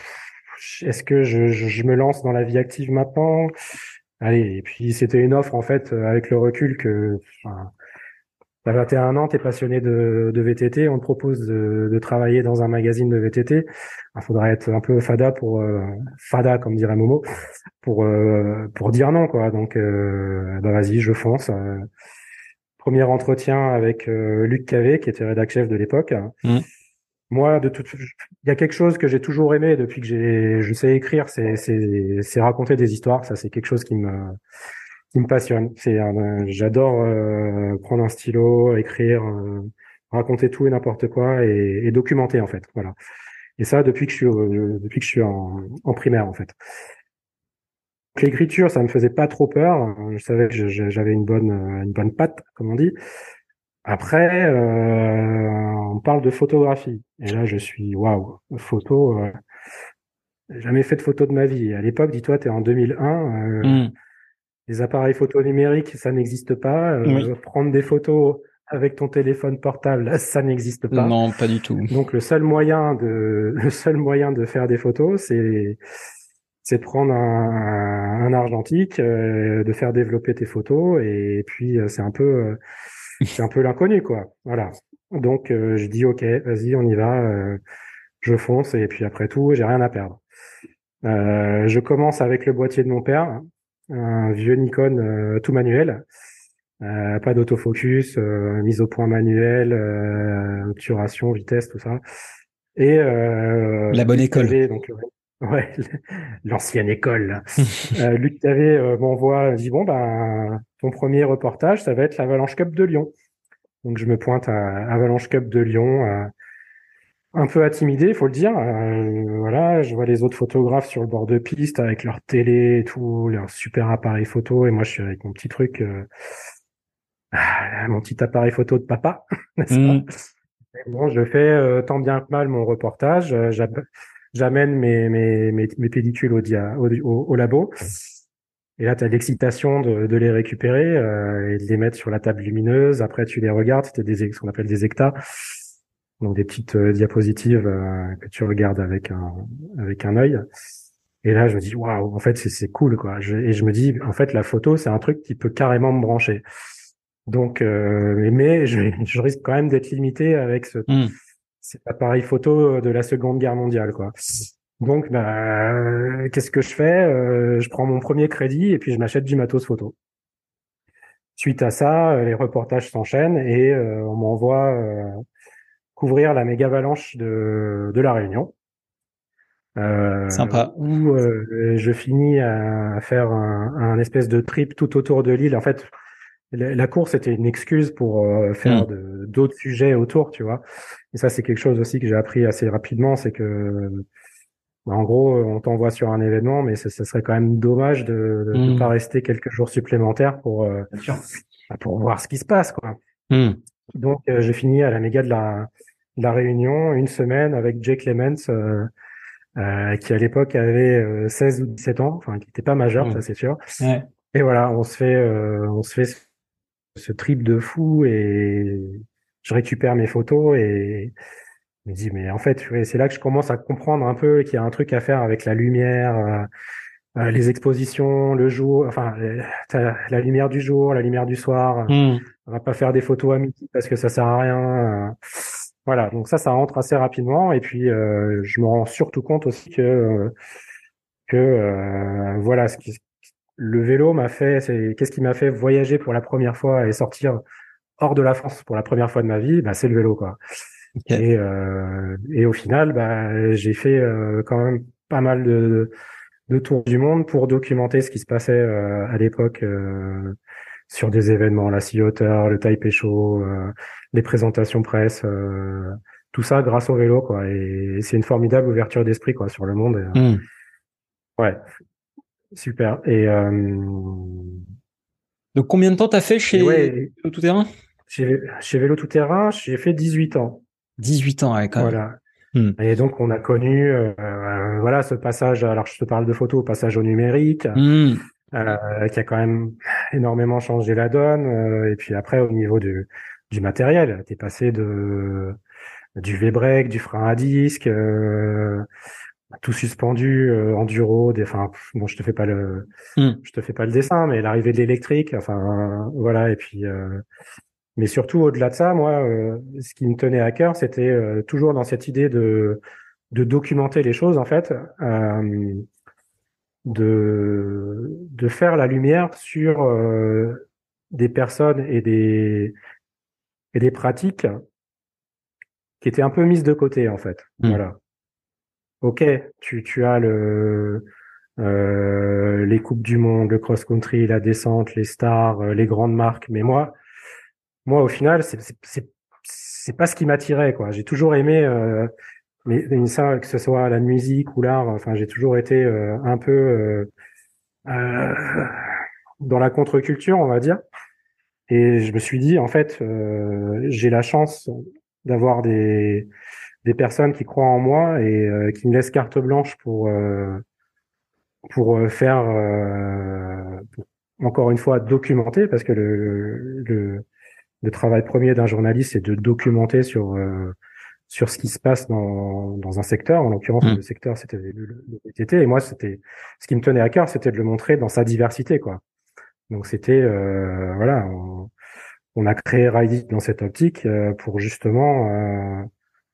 est-ce que je, je, me lance dans la vie active maintenant? Allez, et puis c'était une offre en fait euh, avec le recul que enfin, t'as 21 ans, t'es passionné de, de, VTT, on te propose de, travailler dans un magazine de VTT. Il faudra être un peu fada pour euh, fada comme dirait Momo pour euh, pour dire non quoi. Donc bah vas-y, je fonce. Premier entretien avec Luc Cavé qui était rédac chef de l'époque. Mmh moi, de toute, il y a quelque chose que j'ai toujours aimé depuis que j'ai, je sais écrire, c'est, c'est, c'est raconter des histoires. Ça, c'est quelque chose qui me, qui me passionne. C'est, j'adore euh, prendre un stylo, écrire, euh, raconter tout et n'importe quoi et, et, documenter en fait. Voilà. Et ça, depuis que je suis, euh, depuis que je suis en, en primaire en fait. L'écriture, ça me faisait pas trop peur. Je savais que j'avais une bonne, une bonne patte, comme on dit. Après, euh, on parle de photographie. Et là, je suis waouh, photo. Euh, jamais fait de photo de ma vie. À l'époque, dis-toi, tu es en 2001. Euh, hmm. Les appareils photo numériques, ça n'existe pas. Euh, prendre des photos avec ton téléphone portable, (laughs) ça n'existe pas. Non, pas du tout. Donc le seul moyen de (laughs) le seul moyen de faire des photos, c'est c'est prendre un, un argentique, de faire développer tes photos, et puis c'est un peu c'est un peu l'inconnu, quoi. Voilà. Donc, euh, je dis, OK, vas-y, on y va. Euh, je fonce et puis après tout, j'ai rien à perdre. Euh, je commence avec le boîtier de mon père, un vieux Nikon tout manuel. pas d'autofocus, mise au point manuel, obturation, vitesse, tout ça. Et la bonne école. donc, ouais, (laughs) l'ancienne école. euh, Luc Tavé m'envoie, dit bon ben ton premier reportage, ça va être l'Avalanche Cup de Lyon. Donc je me pointe à Avalanche Cup de Lyon. un peu intimidé, il faut le dire. Euh, voilà, je vois les autres photographes sur le bord de piste avec leur télé et tout, leur super appareil photo, et moi je suis avec mon petit truc, euh, ah, mon petit appareil photo de papa, (laughs) n'est-ce Mm. pas Bon, je fais euh, tant bien que mal mon reportage. euh, J'amène mes, mes, mes, mes pellicules au, dia, au, au, au labo. Et là, tu as l'excitation de, de les récupérer euh, et de les mettre sur la table lumineuse. Après, tu les regardes. C'était ce qu'on appelle des hectares, donc des petites euh, diapositives euh, que tu regardes avec un avec un œil. Et là, je me dis waouh, en fait, c'est cool quoi. Je, et je me dis en fait, la photo, c'est un truc qui peut carrément me brancher. Donc, euh, mais- je, je risque quand même d'être limité avec ce, Mm. Cet appareil photo de la Seconde Guerre mondiale, quoi. Donc, bah, euh, qu'est-ce que je fais Euh, Je prends mon premier crédit et puis je m'achète du matos photo. Suite à ça, euh, les reportages s'enchaînent et euh, on m'envoie euh, couvrir la méga avalanche de, de la Réunion. Euh, Sympa. Où euh, je finis à faire un, un espèce de trip tout autour de l'île. En fait, la, la course était une excuse pour euh, faire Mm. de- d'autres sujets autour, tu vois. Et ça, c'est quelque chose aussi que j'ai appris assez rapidement, c'est que, bah, en gros, on t'envoie sur un événement, mais ce ce serait quand même dommage de ne Mm. pas rester quelques jours supplémentaires pour, euh, bah, pour voir ce qui se passe, quoi. Mm. Donc, euh, j'ai fini à la méga de la, de la Réunion une semaine avec Jay Clements, euh, euh, qui à l'époque avait euh, 16 ou 17 ans, enfin, qui n'était pas majeur, Mm. ça c'est sûr. Ouais. Et voilà, on se fait, euh, on se fait ce- trip de fou et je récupère mes photos et je me dis, mais en fait, c'est là que je commence à comprendre un peu qu'il y a un truc à faire avec la lumière, euh, euh, les expositions, le jour, enfin, euh, la lumière du jour, la lumière du soir. Mm. On va pas faire des photos à midi parce que ça sert à rien. euh. Voilà, donc ça, ça rentre assez rapidement. Et puis, euh, je me rends surtout compte aussi que, que euh, voilà, ce qui, le vélo m'a fait, c'est qu'est-ce qui m'a fait voyager pour la première fois et sortir hors de la France pour la première fois de ma vie, bah, c'est le vélo, quoi. Et, euh, et au final, bah, j'ai fait euh, quand même pas mal de, de tours du monde pour documenter ce qui se passait euh, à l'époque euh, sur des événements, la Sea Otter, le Taipei Show, euh, les présentations presse, euh, tout ça grâce au vélo, quoi. Et, et c'est une formidable ouverture d'esprit, quoi, sur le monde. Et, euh, Mm. ouais, super. Et, euh, Donc, combien de temps t'as fait chez ouais, Tout Terrain chez, chez Vélo Tout Terrain, j'ai fait 18 ans. 18 ans, ouais, quand même. Voilà. Hmm. Et donc, on a connu, euh, voilà, ce passage. Alors, je te parle de photos, passage au numérique, Mm. euh, qui a quand même énormément changé la donne. euh, et puis après, au niveau du, du matériel, t'es passé de du V-brake, du frein à disque, euh, tout suspendu, euh, enduro, des, enfin, bon, je te fais pas le, Hmm. je te fais pas le dessin, mais l'arrivée de l'électrique, enfin, euh, voilà. Et puis, euh, mais surtout au-delà de ça, moi, euh, ce qui me tenait à cœur, c'était euh, toujours dans cette idée de de documenter les choses, en fait, euh, de de faire la lumière sur euh, des personnes et des et des pratiques qui étaient un peu mises de côté, en fait. Mm. Voilà. Ok, tu tu as le euh, les coupes du monde, le cross-country, la descente, les stars, euh, les grandes marques, mais moi moi, au final, c'est c'est c'est pas ce qui m'attirait, quoi. J'ai toujours aimé, euh, mais, ça, que ce soit la musique ou l'art, enfin, j'ai toujours été euh, un peu euh, euh, dans la contre-culture, on va dire. Et je me suis dit, en fait, j'ai la chance d'avoir des des personnes qui croient en moi et euh, qui me laissent carte blanche pour euh, pour euh, faire euh, pour, encore une fois documenter, parce que le le le travail premier d'un journaliste, c'est de documenter sur sur ce qui se passe dans, dans un secteur. En l'occurrence, Mm. le secteur, c'était le, le-. Et moi, c'était ce qui me tenait à cœur, c'était de le montrer dans sa diversité, quoi. Donc, c'était voilà, on, on a créé Ride It dans cette optique pour justement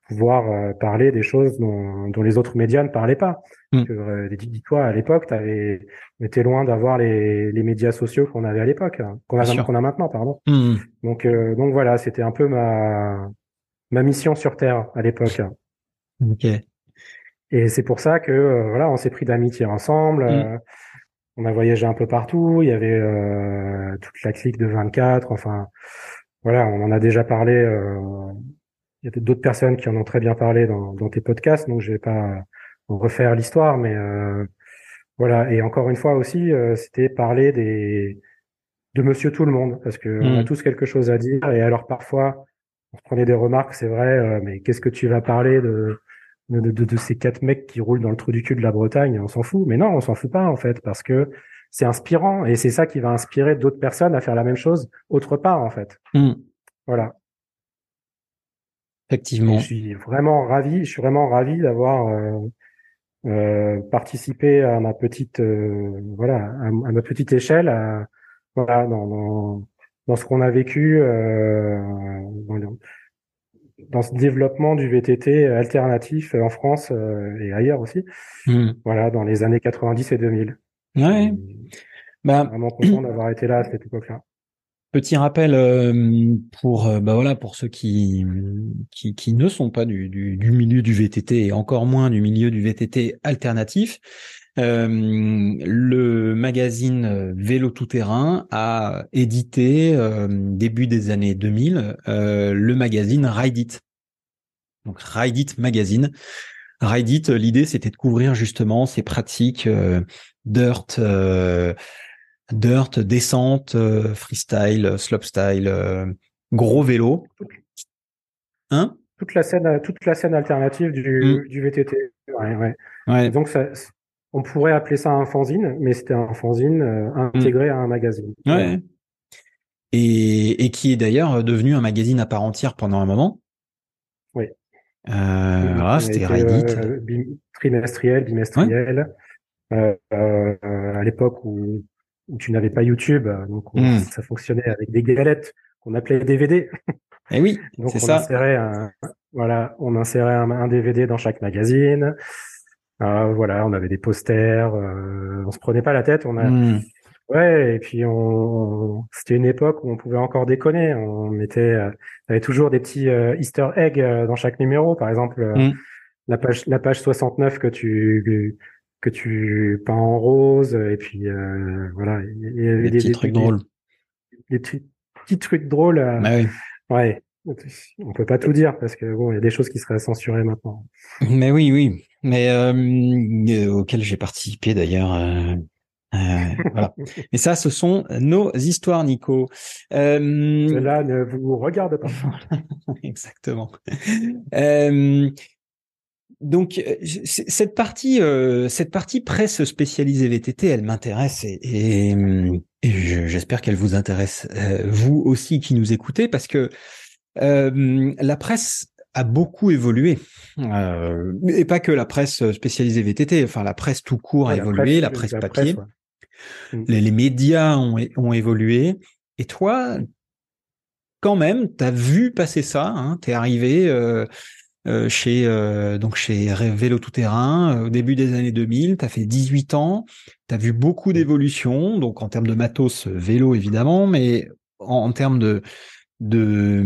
pouvoir euh, parler des choses dont, dont les autres médias ne parlaient pas. Mm. Que, euh, dis-toi, à l'époque, on était loin d'avoir les, les médias sociaux qu'on avait à l'époque, hein, qu'on a, qu'on a maintenant, pardon. Mm. Donc, euh, donc voilà, c'était un peu ma ma mission sur Terre à l'époque. Ok. Et c'est pour ça que euh, voilà, on s'est pris d'amitié ensemble. Mm. euh, on a voyagé un peu partout. Il y avait euh, toute la clique de 24. Enfin, voilà, on en a déjà parlé euh, il y a d'autres personnes qui en ont très bien parlé dans, dans tes podcasts, donc je vais pas refaire l'histoire, mais voilà. Et encore une fois aussi, c'était parler des de Monsieur Tout le Monde, parce que on a mmh. tous quelque chose à dire. Et alors parfois, on prenait des remarques, c'est vrai, mais qu'est-ce que tu vas parler de de, de, ces quatre mecs qui roulent dans le trou du cul de la Bretagne, on s'en fout. Mais non, on s'en fout pas en fait, parce que c'est inspirant et c'est ça qui va inspirer d'autres personnes à faire la même chose autre part en fait. Hmm. Voilà. Effectivement. je suis vraiment ravi, je suis vraiment ravi d'avoir euh, euh, participé à ma petite, euh, voilà, à, ma petite échelle, à, voilà, dans, dans, dans ce qu'on a vécu, dans, dans ce développement du VTT alternatif en France euh, et ailleurs aussi. Hmm. Voilà, dans les années 90 et 2000. Ouais. Bah, vraiment content d'avoir été là à cette époque-là. Petit rappel euh, pour euh, bah voilà pour ceux qui, qui, qui ne sont pas du, du, du, milieu du VTT et encore moins du milieu du VTT alternatif. Euh, le magazine Vélo tout terrain a édité euh, début des années 2000 euh, le magazine Ride It. Donc Ride It magazine. Ride It, l'idée c'était de couvrir justement ces pratiques dirt, dirt, descente, freestyle, slopestyle, gros vélo. Hein? Toute la scène, toute la scène alternative du, mmh. du VTT. Ouais, ouais. ouais. Donc ça, on pourrait appeler ça un fanzine, mais c'était un fanzine euh, intégré à un magazine. Ouais. Et, qui est d'ailleurs devenu un magazine à part entière pendant un moment. Oui. Euh, c'était Reddit. Euh, trimestriel, bimestriel. à l'époque où, tu n'avais pas YouTube, donc hmm. ça fonctionnait avec des galettes qu'on appelait DVD. Et (laughs) eh oui, (laughs) c'est ça. Insérait un, voilà, on insérait un, DVD dans chaque magazine. Ah, voilà, on avait des posters, euh, on se prenait pas la tête, on a hmm. ouais, et puis on, c'était une époque où on pouvait encore déconner, on mettait, euh, avait toujours des petits euh, Easter eggs euh, dans chaque numéro, par exemple hmm. la page la page 69 que tu que tu peins en rose, et puis voilà, il y avait des, petits trucs drôles, des petits, trucs drôles, bah oui. ouais. On peut pas tout dire parce que bon, il y a des choses qui seraient censurées maintenant. (laughs) Mais oui, oui mais euh, euh, auquel j'ai participé d'ailleurs. Euh, voilà. (laughs) Mais ça, ce sont nos histoires, Nico. Euh, Cela ne vous regarde pas. (laughs) Exactement. Euh, donc cette partie, cette partie presse spécialisée VTT, elle m'intéresse et, et, et j'espère qu'elle vous intéresse vous aussi qui nous écoutez parce que la presse a beaucoup évolué. Euh, et pas que la presse spécialisée VTT, enfin la presse tout court a évolué, la presse, papier. Mm. les, médias ont, ont, évolué. Et toi, quand même, tu as vu passer ça, hein, tu es arrivé euh, euh, chez euh, donc chez Vélo Tout Terrain euh, au début des années 2000, tu as fait 18 ans, tu as vu beaucoup mm. d'évolutions, donc en termes de matos vélo évidemment, mais en, en termes de de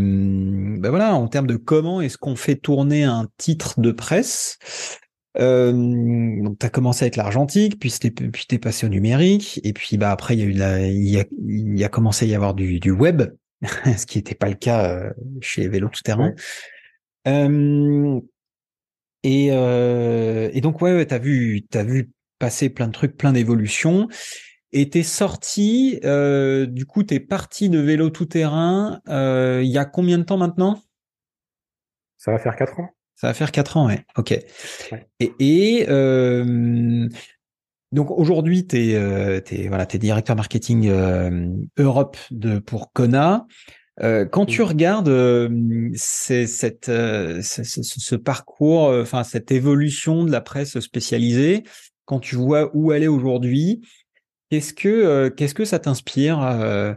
ben voilà en termes de comment est-ce qu'on fait tourner un titre de presse euh, donc tu as commencé avec l'argentique puis t'es puis t'es passé au numérique et puis bah après il y a eu la, il y a, il y a commencé à y avoir du, du web (laughs) ce qui n'était pas le cas euh, chez Vélo tout terrain euh, et et donc ouais, ouais t'as vu t'as vu passer plein de trucs plein d'évolutions et t'es sorti, du coup, t'es parti de vélo tout terrain. Il y a combien de temps maintenant? Ça va faire quatre ans. Ça va faire quatre ans, ouais. Ok. Et, et donc aujourd'hui, t'es euh, es, voilà, t'es directeur marketing euh, Europe de pour Kona. Euh, quand tu regardes cette, ce, ce, parcours, enfin cette évolution de la presse spécialisée, quand tu vois où elle est aujourd'hui, Qu'est-ce que euh, qu'est-ce que ça t'inspire euh,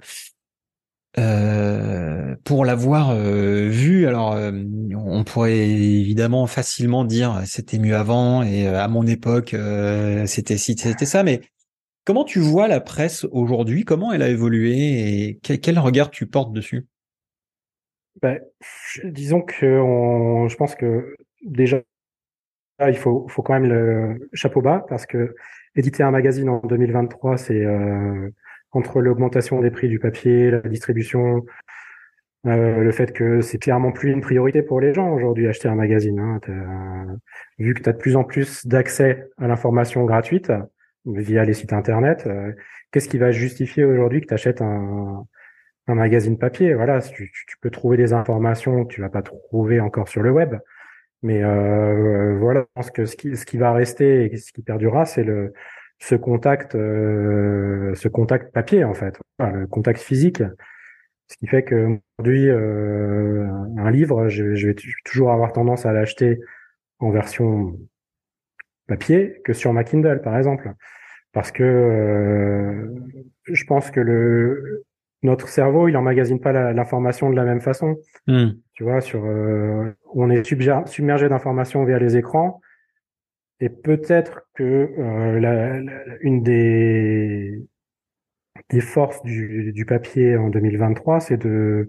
euh, pour l'avoir vu? Alors, on pourrait évidemment facilement dire c'était mieux avant et à mon époque c'était c'était ça. Mais comment tu vois la presse aujourd'hui? Comment elle a évolué et quel, regard tu portes dessus? Ben, disons que je pense que déjà il faut, faut quand même le chapeau bas parce que éditer un magazine en 2023, c'est euh, entre l'augmentation des prix du papier, la distribution, le fait que c'est clairement plus une priorité pour les gens aujourd'hui acheter un magazine. Hein. vu que tu as de plus en plus d'accès à l'information gratuite via les sites internet, qu'est-ce qui va justifier aujourd'hui que tu achètes un, un magazine papier Voilà, tu, tu, peux trouver des informations que tu vas pas trouver encore sur le web. Mais euh, voilà, je pense que ce qui, ce qui va rester et ce qui perdurera, c'est le ce contact, euh, ce contact papier en fait, le contact physique. Ce qui fait que aujourd'hui, euh, un livre, je, je, vais toujours avoir tendance à l'acheter en version papier que sur ma Kindle, par exemple, parce que euh, je pense que le notre cerveau, il emmagasine pas l'information de la même façon. Hmm. Tu vois, sur, euh, on est submergé d'informations via les écrans. Et peut-être que euh, la, une des, des forces du, du papier en 2023, c'est de,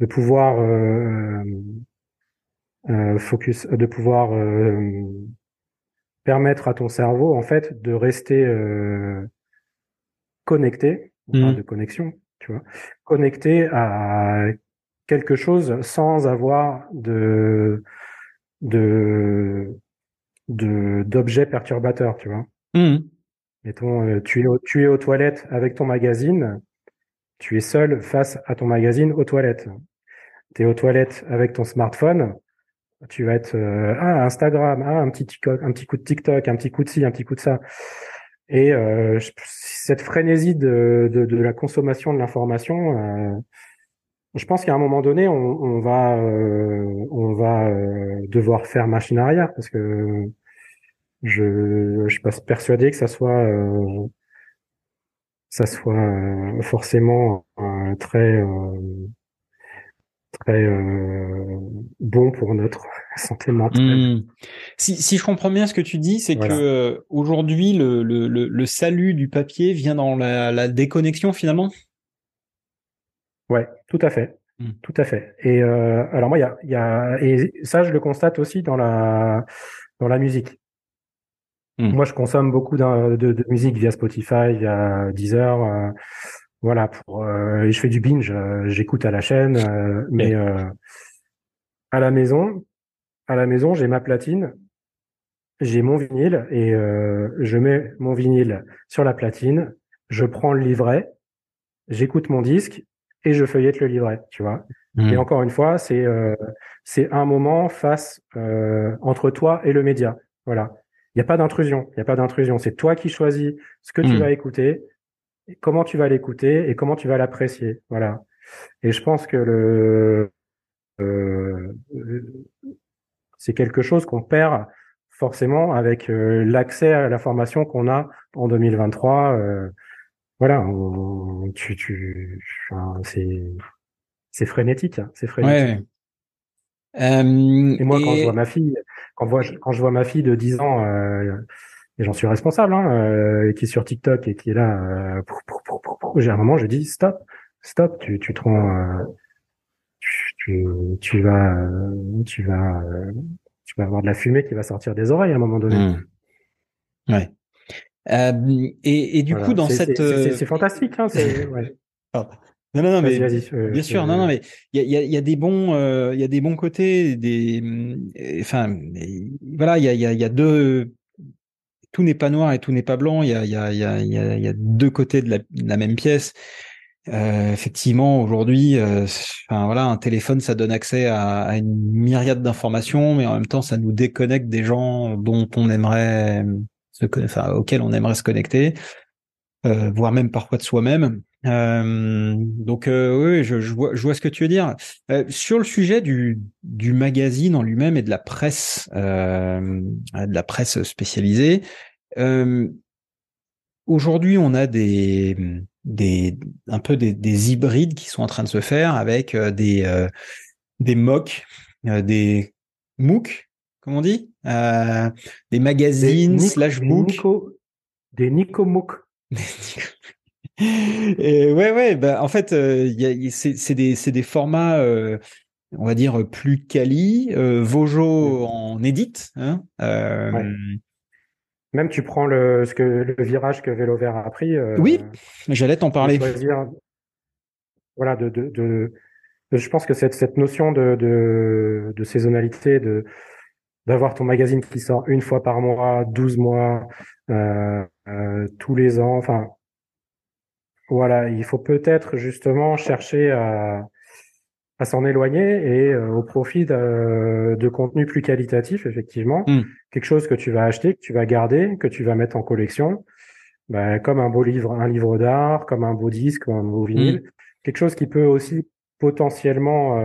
de pouvoir euh, euh, focus, de pouvoir euh, permettre à ton cerveau en fait de rester connecté, hmm. de connexion, tu vois, connecté à quelque chose sans avoir de de d'objets perturbateurs, tu vois. Mmh. Mettons, euh, tu es, tu es aux toilettes avec ton magazine, tu es seul face à ton magazine aux toilettes. Tu es aux toilettes avec ton smartphone, tu vas être euh, ah Instagram, ah un petit un petit coup de TikTok, un petit coup de ci, un petit coup de ça. Et euh, cette frénésie de, de, de, la consommation de l'information, euh, je pense qu'à un moment donné, on, on va, euh, on va euh, devoir faire machine arrière parce que je, je suis pas persuadé que ça soit, ça soit forcément très très euh, bon pour notre (laughs) santé mentale. Hmm. Si, si je comprends bien ce que tu dis, c'est que euh, aujourd'hui le, le, le, salut du papier vient dans la, la déconnexion finalement? Ouais, tout à fait, hmm. tout à fait. Et euh, alors moi, il y a, y a et ça je le constate aussi dans la dans la musique. Hmm. Moi, je consomme beaucoup de, de, de, musique via Spotify, via Deezer. Euh, voilà, pour euh, je fais du binge, euh, j'écoute à la chaîne, euh, mais à la maison, à la maison, j'ai ma platine, j'ai mon vinyle et je mets mon vinyle sur la platine, je prends le livret, j'écoute mon disque et je feuillette le livret, tu vois. Et mmh. encore une fois, c'est c'est un moment face entre toi et le média. Voilà. Il n'y a pas d'intrusion. Il n'y a pas d'intrusion. C'est toi qui choisis ce que tu mmh. vas écouter comment tu vas l'écouter et comment tu vas l'apprécier. Voilà. Et je pense que le euh, c'est quelque chose qu'on perd forcément avec euh, l'accès à la formation qu'on a en 2023. Euh, voilà, tu, tu, c'est c'est frénétique, hein, c'est frénétique. et moi, quand je vois ma fille, quand, quand je vois ma fille de 10 ans et j'en suis responsable, hein, euh, qui est sur TikTok et qui est là, euh, j'ai un moment, je dis stop, stop, tu, tu te rends, euh, tu, tu, vas, euh, tu vas, euh, tu vas avoir de la fumée qui va sortir des oreilles à un moment donné. Mmh. Ouais. et, et du coup, dans cette, c'est fantastique, hein. (laughs) Non, non, non, mais bien sûr, non, non, mais il y a, y, y a, des bons, il y a des bons côtés, des, enfin, voilà, il y a, y, a, y a deux, tout n'est pas noir et tout n'est pas blanc. Il y a, deux côtés de la, même pièce. Euh, effectivement, aujourd'hui, euh, enfin, voilà, un téléphone, ça donne accès à, une myriade d'informations, mais en même temps, ça nous déconnecte des gens dont on aimerait se, enfin, auxquels on aimerait se connecter, voire même parfois de soi-même. Euh, donc euh, oui, je, je, vois, je vois ce que tu veux dire. Euh, sur le sujet du, du magazine en lui-même et de la presse, euh, de la presse spécialisée, euh, aujourd'hui on a des, des un peu des, des, hybrides qui sont en train de se faire avec des des MOOC, des MOOC, comme on dit, des magazines des slash MOOC, des Nico MOOC. (laughs) Et ouais, ouais, bah, en fait, euh, c'est des, des, formats, euh, on va dire, plus quali, euh, Vojo en édite. Hein, euh, Même tu prends le, ce que, le virage que Vélo Vert a pris. oui, j'allais t'en parler. voilà, de, de, de, je pense que cette, cette notion de, de, de saisonnalité, de d'avoir ton magazine qui sort une fois par mois, 12 mois, euh, euh, tous les ans, enfin, voilà, il faut peut-être justement chercher à, à s'en éloigner et euh, au profit de, de contenu plus qualitatif, effectivement, Mm. quelque chose que tu vas acheter, que tu vas garder, que tu vas mettre en collection, bah, comme un beau livre, un livre d'art, comme un beau disque, comme un beau vinyle, quelque chose qui peut aussi potentiellement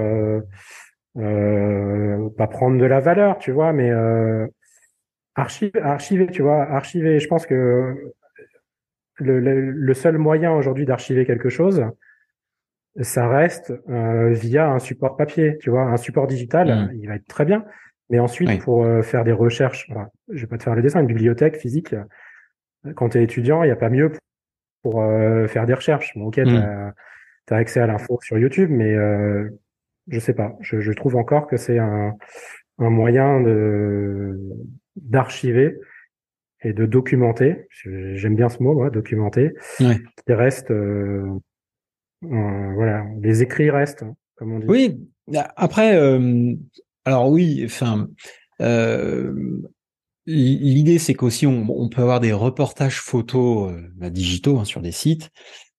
euh, pas prendre de la valeur, tu vois, mais euh, archiver, archiver, tu vois, archiver. Je pense que le, le, le seul moyen aujourd'hui d'archiver quelque chose, ça reste euh, via un support papier, tu vois, un support digital, Mm. il va être très bien. Mais ensuite, Oui. pour euh, faire des recherches, je vais pas te faire le dessin, une bibliothèque physique, quand tu es étudiant, il n'y a pas mieux pour euh, faire des recherches. Bon, ok, Mm. tu as, accès à l'info sur YouTube, mais euh, je sais pas. Je, je trouve encore que c'est un, un moyen de d'archiver et de documenter. J'aime bien ce mot, moi, documenter. Ouais. Qui reste, euh, euh, voilà, les écrits restent, comme on dit. Oui, après, euh, alors oui, enfin, euh, l'idée c'est qu'aussi on, on, peut avoir des reportages photos euh, bah, digitaux hein, sur des sites,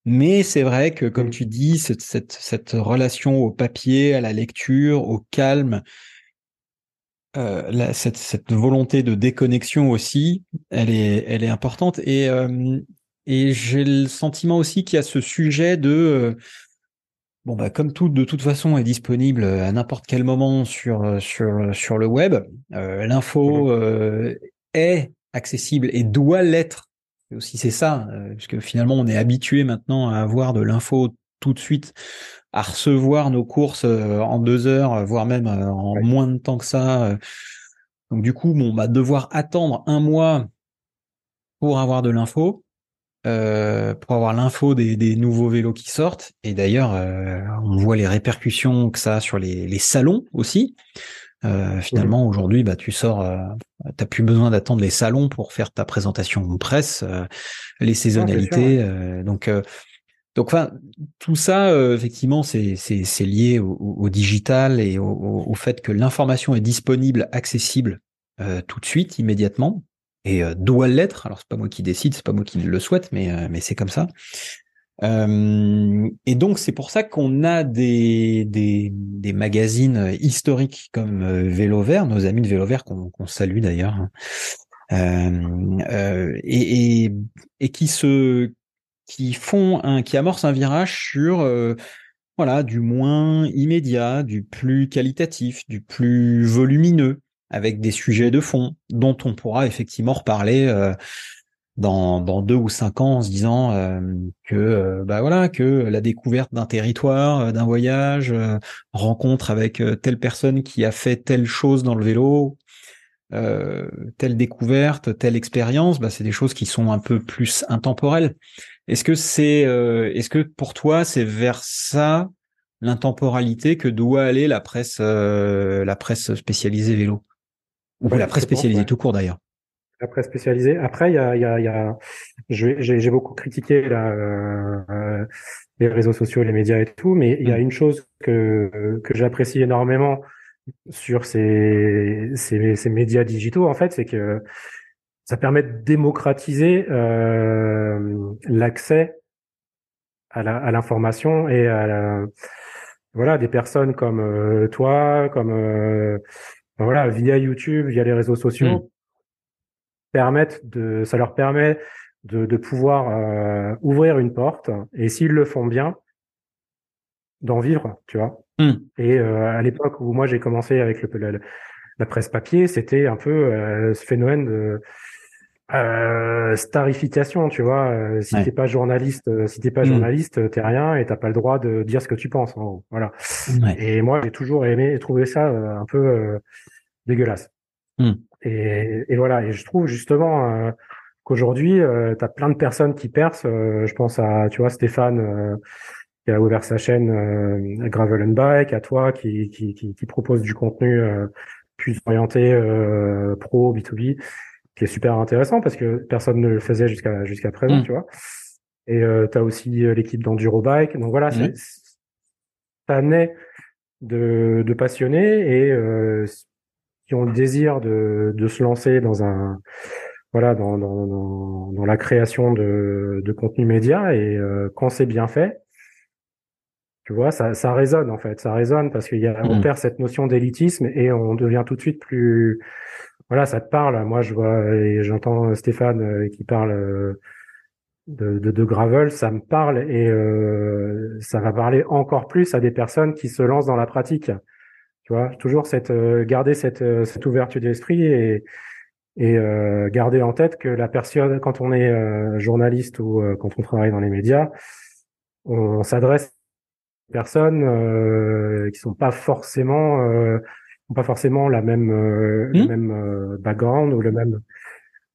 mais c'est vrai que comme tu dis, cette, cette, cette, relation au papier, à la lecture, au calme, euh, la, cette, cette, volonté de déconnexion aussi, elle est, elle est importante. Et euh, et j'ai le sentiment aussi qu'il y a ce sujet de euh, Bon bah comme tout de toute façon est disponible à n'importe quel moment sur sur sur le web, euh, l'info euh, est accessible et doit l'être. Aussi c'est ça, euh, puisque finalement on est habitué maintenant à avoir de l'info tout de suite, à recevoir nos courses euh, en deux heures, voire même euh, en ouais. moins de temps que ça. euh. Donc du coup bon bah devoir attendre un mois pour avoir de l'info. Euh, pour avoir l'info des, des, nouveaux vélos qui sortent. Et d'ailleurs, euh, on voit les répercussions que ça a sur les, les salons aussi. Euh, finalement, mmh. aujourd'hui, bah, tu sors, t'as plus besoin d'attendre les salons pour faire ta présentation en presse, euh, les saisonnalités. Non, sûr, ouais. donc, donc, enfin, tout ça, euh, effectivement, c'est c'est lié au, au, digital et au, au fait que l'information est disponible, accessible euh, tout de suite, immédiatement et euh, doit l'être. Alors c'est pas moi qui décide, c'est pas moi qui le souhaite, mais euh, mais c'est comme ça. Euh, et donc c'est pour ça qu'on a des, des, des magazines historiques comme euh, Vélo Vert, nos amis de Vélo Vert qu'on qu salue d'ailleurs, euh, et, et, et qui se qui font un qui amorcent un virage sur voilà du moins immédiat, du plus qualitatif, du plus volumineux avec des sujets de fond dont on pourra effectivement reparler euh, dans, dans deux ou cinq ans en se disant euh, que euh, bah voilà que la découverte d'un territoire, d'un voyage, rencontre avec telle personne qui a fait telle chose dans le vélo, telle découverte, telle expérience, bah c'est des choses qui sont un peu plus intemporelles. Est-ce que c'est est-ce que pour toi c'est vers ça l'intemporalité que doit aller la presse la presse spécialisée vélo? Ou ouais, la presse spécialisée ouais. tout court d'ailleurs. La presse spécialisée. Après, il y a, y a, y a j'ai beaucoup critiqué euh, les réseaux sociaux, les médias et tout, mais il y a une chose que que j'apprécie énormément sur ces, ces, ces médias digitaux en fait, c'est que ça permet de démocratiser euh, l'accès à l'information et à la, voilà des personnes comme euh, toi, comme euh, voilà, via YouTube, via les réseaux sociaux, mmh. Permettent de, ça leur permet de, de pouvoir euh, ouvrir une porte et s'ils le font bien, d'en vivre, tu vois. Mmh. Et euh, à l'époque où moi j'ai commencé avec le, la, la, presse papier, c'était un peu euh, ce phénomène de euh, starification, tu vois. Euh, si Ouais. t'es pas journaliste, euh, si t'es pas Mmh. journaliste, t'es rien et t'as pas le droit de dire ce que tu penses. en gros. Voilà. Ouais. Et moi, j'ai toujours aimé et trouvé ça un peu dégueulasse. Hmm. Et, et voilà. Et je trouve justement euh, qu'aujourd'hui, euh, tu as plein de personnes qui percent. Euh, je pense à, tu vois, Stéphane euh, qui a ouvert sa chaîne euh, Gravel and Bike, à toi qui, qui, qui, qui propose du contenu euh, plus orienté euh, pro, B2B, qui est super intéressant parce que personne ne le faisait jusqu'à jusqu'à présent, Hmm. tu vois. Et euh, tu as aussi l'équipe d'Enduro Bike. Donc voilà, c'est ça naît de, de passionnés et euh, qui ont le désir de, de se lancer dans un voilà dans, dans, dans, dans la création de, de contenu média. Et euh, quand c'est bien fait tu vois ça, ça résonne en fait. Ça résonne parce qu'il y a on Mhm. perd cette notion d'élitisme et on devient tout de suite plus voilà ça te parle. Moi je vois et j'entends Stéphane euh, qui parle euh, de, de, de gravel ça me parle et euh, ça va parler encore plus à des personnes qui se lancent dans la pratique tu vois, toujours cette euh, garder cette euh, cette ouverture d'esprit et et euh, garder en tête que la personne quand on est euh, journaliste ou euh, quand on travaille dans les médias, on, s'adresse à des personnes euh, qui sont pas forcément euh, pas forcément la même euh, le Hmm. même background ou le même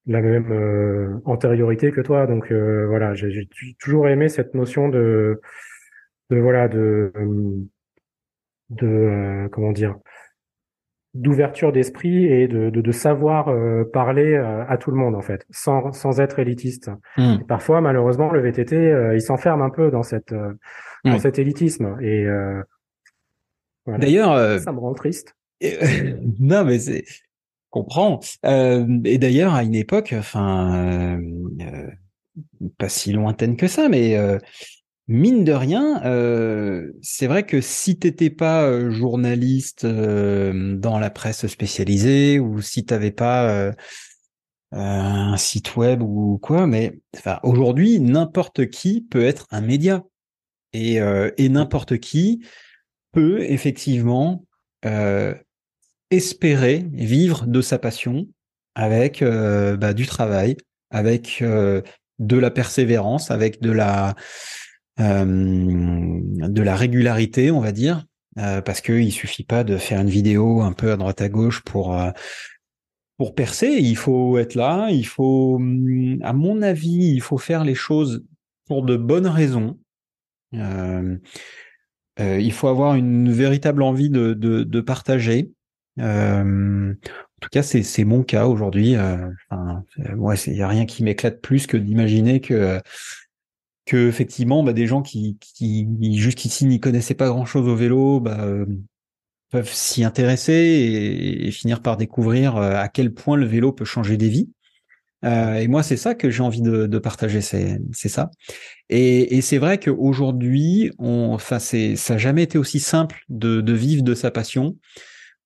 la même euh, antériorité que toi. Donc euh, voilà, j'ai toujours aimé cette notion de de voilà de de euh, comment dire d'ouverture d'esprit et de, de, de savoir euh, parler euh, à tout le monde en fait, sans, sans être élitiste. Mhm. Et parfois, malheureusement, le VTT, euh, il s'enferme un peu dans cette euh, dans cet élitisme et euh, voilà. D'ailleurs, euh, ça me rend triste. (laughs) Non, mais c'est, comprends. Euh, et d'ailleurs, à une époque, enfin, pas si lointaine que ça, mais euh, mine de rien, euh, c'est vrai que si t'étais pas euh, journaliste euh, dans la presse spécialisée ou si t'avais pas euh, un site web ou quoi, mais enfin, aujourd'hui, n'importe qui peut être un média. Et, et n'importe qui peut effectivement espérer vivre de sa passion avec bah, du travail, avec de la persévérance, avec de la de la régularité, on va dire, euh, parce que il suffit pas de faire une vidéo un peu à droite à gauche pour euh, pour percer. Il faut être là, il faut, hum, à mon avis, il faut faire les choses pour de bonnes raisons. Euh, euh, il faut avoir une véritable envie de, de, de partager. Euh, en tout cas, c'est mon cas aujourd'hui. Euh, euh, moi, il y a rien qui m'éclate plus que d'imaginer que que effectivement, bah, des gens qui qui jusqu'ici n'y connaissaient pas grand chose au vélo, bah, euh, peuvent s'y intéresser et, et finir par découvrir euh, à quel point le vélo peut changer des vies. Euh, et moi, c'est ça que j'ai envie de, de partager, c'est ça. Et, et c'est vrai qu'aujourd'hui, enfin, ça n'a jamais été aussi simple de, de vivre de sa passion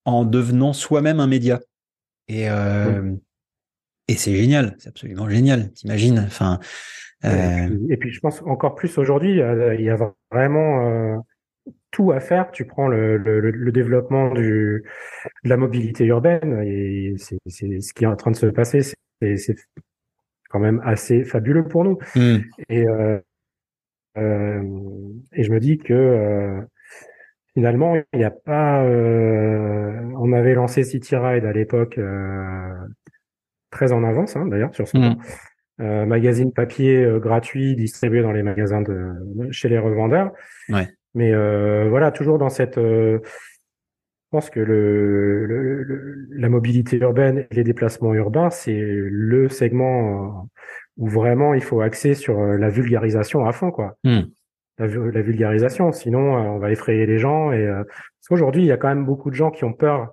en devenant soi-même un média. Et euh, et c'est génial, c'est absolument génial. T'imagines? Enfin. Et, euh, puis, et puis, je pense encore plus aujourd'hui, euh, il y a vraiment euh, tout à faire. Tu prends le, le, le développement du, de la mobilité urbaine et c'est c'est ce qui est en train de se passer. C'est c'est quand même assez fabuleux pour nous. hmm, Et, euh, euh, et je me dis que euh, finalement, il n'y a pas. euh, on avait lancé City Ride à l'époque, euh, très en avance hein, d'ailleurs sur hmm, temps. Euh, magazine papier euh, gratuit distribué dans les magasins de chez les revendeurs. Ouais. Mais euh, voilà, toujours dans cette. euh, je pense que le, le- le- la mobilité urbaine et les déplacements urbains, c'est le segment euh, où vraiment il faut axer sur euh, la vulgarisation à fond, quoi. hmm. La, la vulgarisation, sinon on va effrayer les gens. Et euh, parce qu'aujourd'hui, il y a quand même beaucoup de gens qui ont peur.